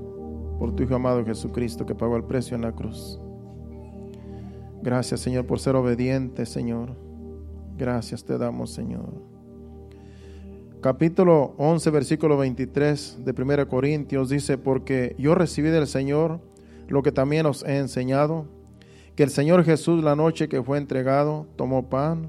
A: por tu Hijo amado Jesucristo que pagó el precio en la cruz. Gracias, Señor, por ser obediente, Señor. Gracias te damos, Señor. Capítulo 11, versículo 23 de 1 Corintios dice, porque yo recibí del Señor lo que también os he enseñado, que el Señor Jesús la noche que fue entregado tomó pan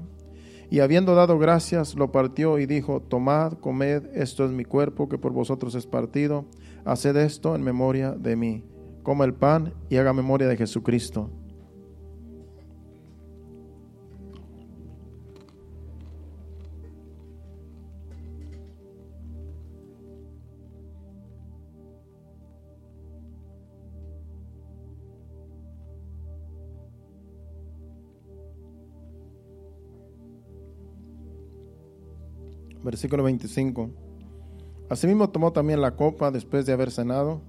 A: y habiendo dado gracias lo partió y dijo, tomad, comed, esto es mi cuerpo que por vosotros es partido, haced esto en memoria de mí. Coma el pan y haga memoria de Jesucristo. Versículo 25. Asimismo tomó también la copa después de haber cenado,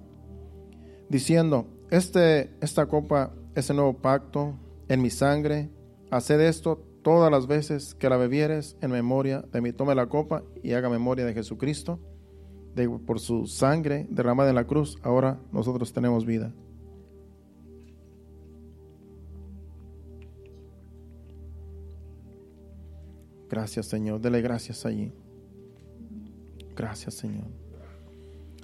A: diciendo, este, esta copa es el nuevo pacto en mi sangre, haced esto todas las veces que la bebieres en memoria de mí. Tome la copa y haga memoria de Jesucristo, de, por su sangre derramada en la cruz, ahora nosotros tenemos vida. Gracias Señor, dele gracias allí. Gracias Señor.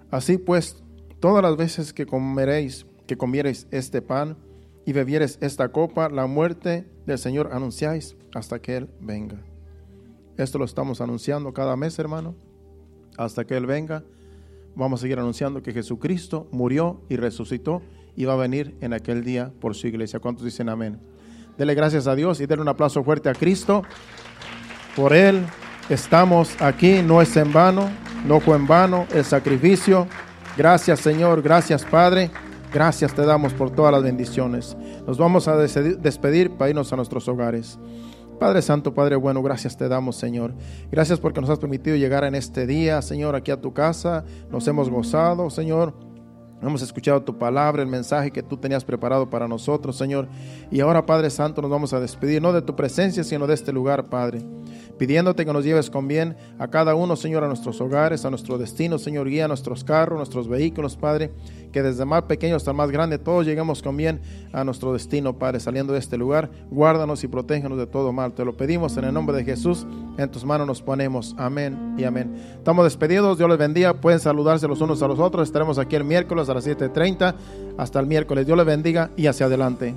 A: Así pues, todas las veces que comeréis, que comiereis este pan y bebiereis esta copa, la muerte del Señor anunciáis hasta que Él venga. Esto lo estamos anunciando cada mes, hermano. Hasta que Él venga, vamos a seguir anunciando que Jesucristo murió y resucitó y va a venir en aquel día por su iglesia. ¿Cuántos dicen amén? Dele gracias a Dios y denle un aplauso fuerte a Cristo. Por Él estamos aquí, no es en vano, no fue en vano el sacrificio. Gracias Señor, gracias Padre, gracias te damos por todas las bendiciones. Nos vamos a despedir para irnos a nuestros hogares. Padre Santo, Padre bueno, gracias te damos, Señor. Gracias porque nos has permitido llegar en este día, Señor, aquí a tu casa. Nos hemos gozado, Señor. Hemos escuchado tu palabra, el mensaje que tú tenías preparado para nosotros, Señor. Y ahora, Padre Santo, nos vamos a despedir, no de tu presencia, sino de este lugar, Padre. Pidiéndote que nos lleves con bien a cada uno, Señor, a nuestros hogares, a nuestro destino, Señor, guía nuestros carros, nuestros vehículos, Padre. Que desde más pequeño hasta más grande, todos lleguemos con bien a nuestro destino, Padre. Saliendo de este lugar, guárdanos y protégenos de todo mal. Te lo pedimos en el nombre de Jesús. En tus manos nos ponemos. Amén y amén. Estamos despedidos. Dios les bendiga. Pueden saludarse los unos a los otros. Estaremos aquí el miércoles a las 7.30. Hasta el miércoles. Dios les bendiga y hacia adelante.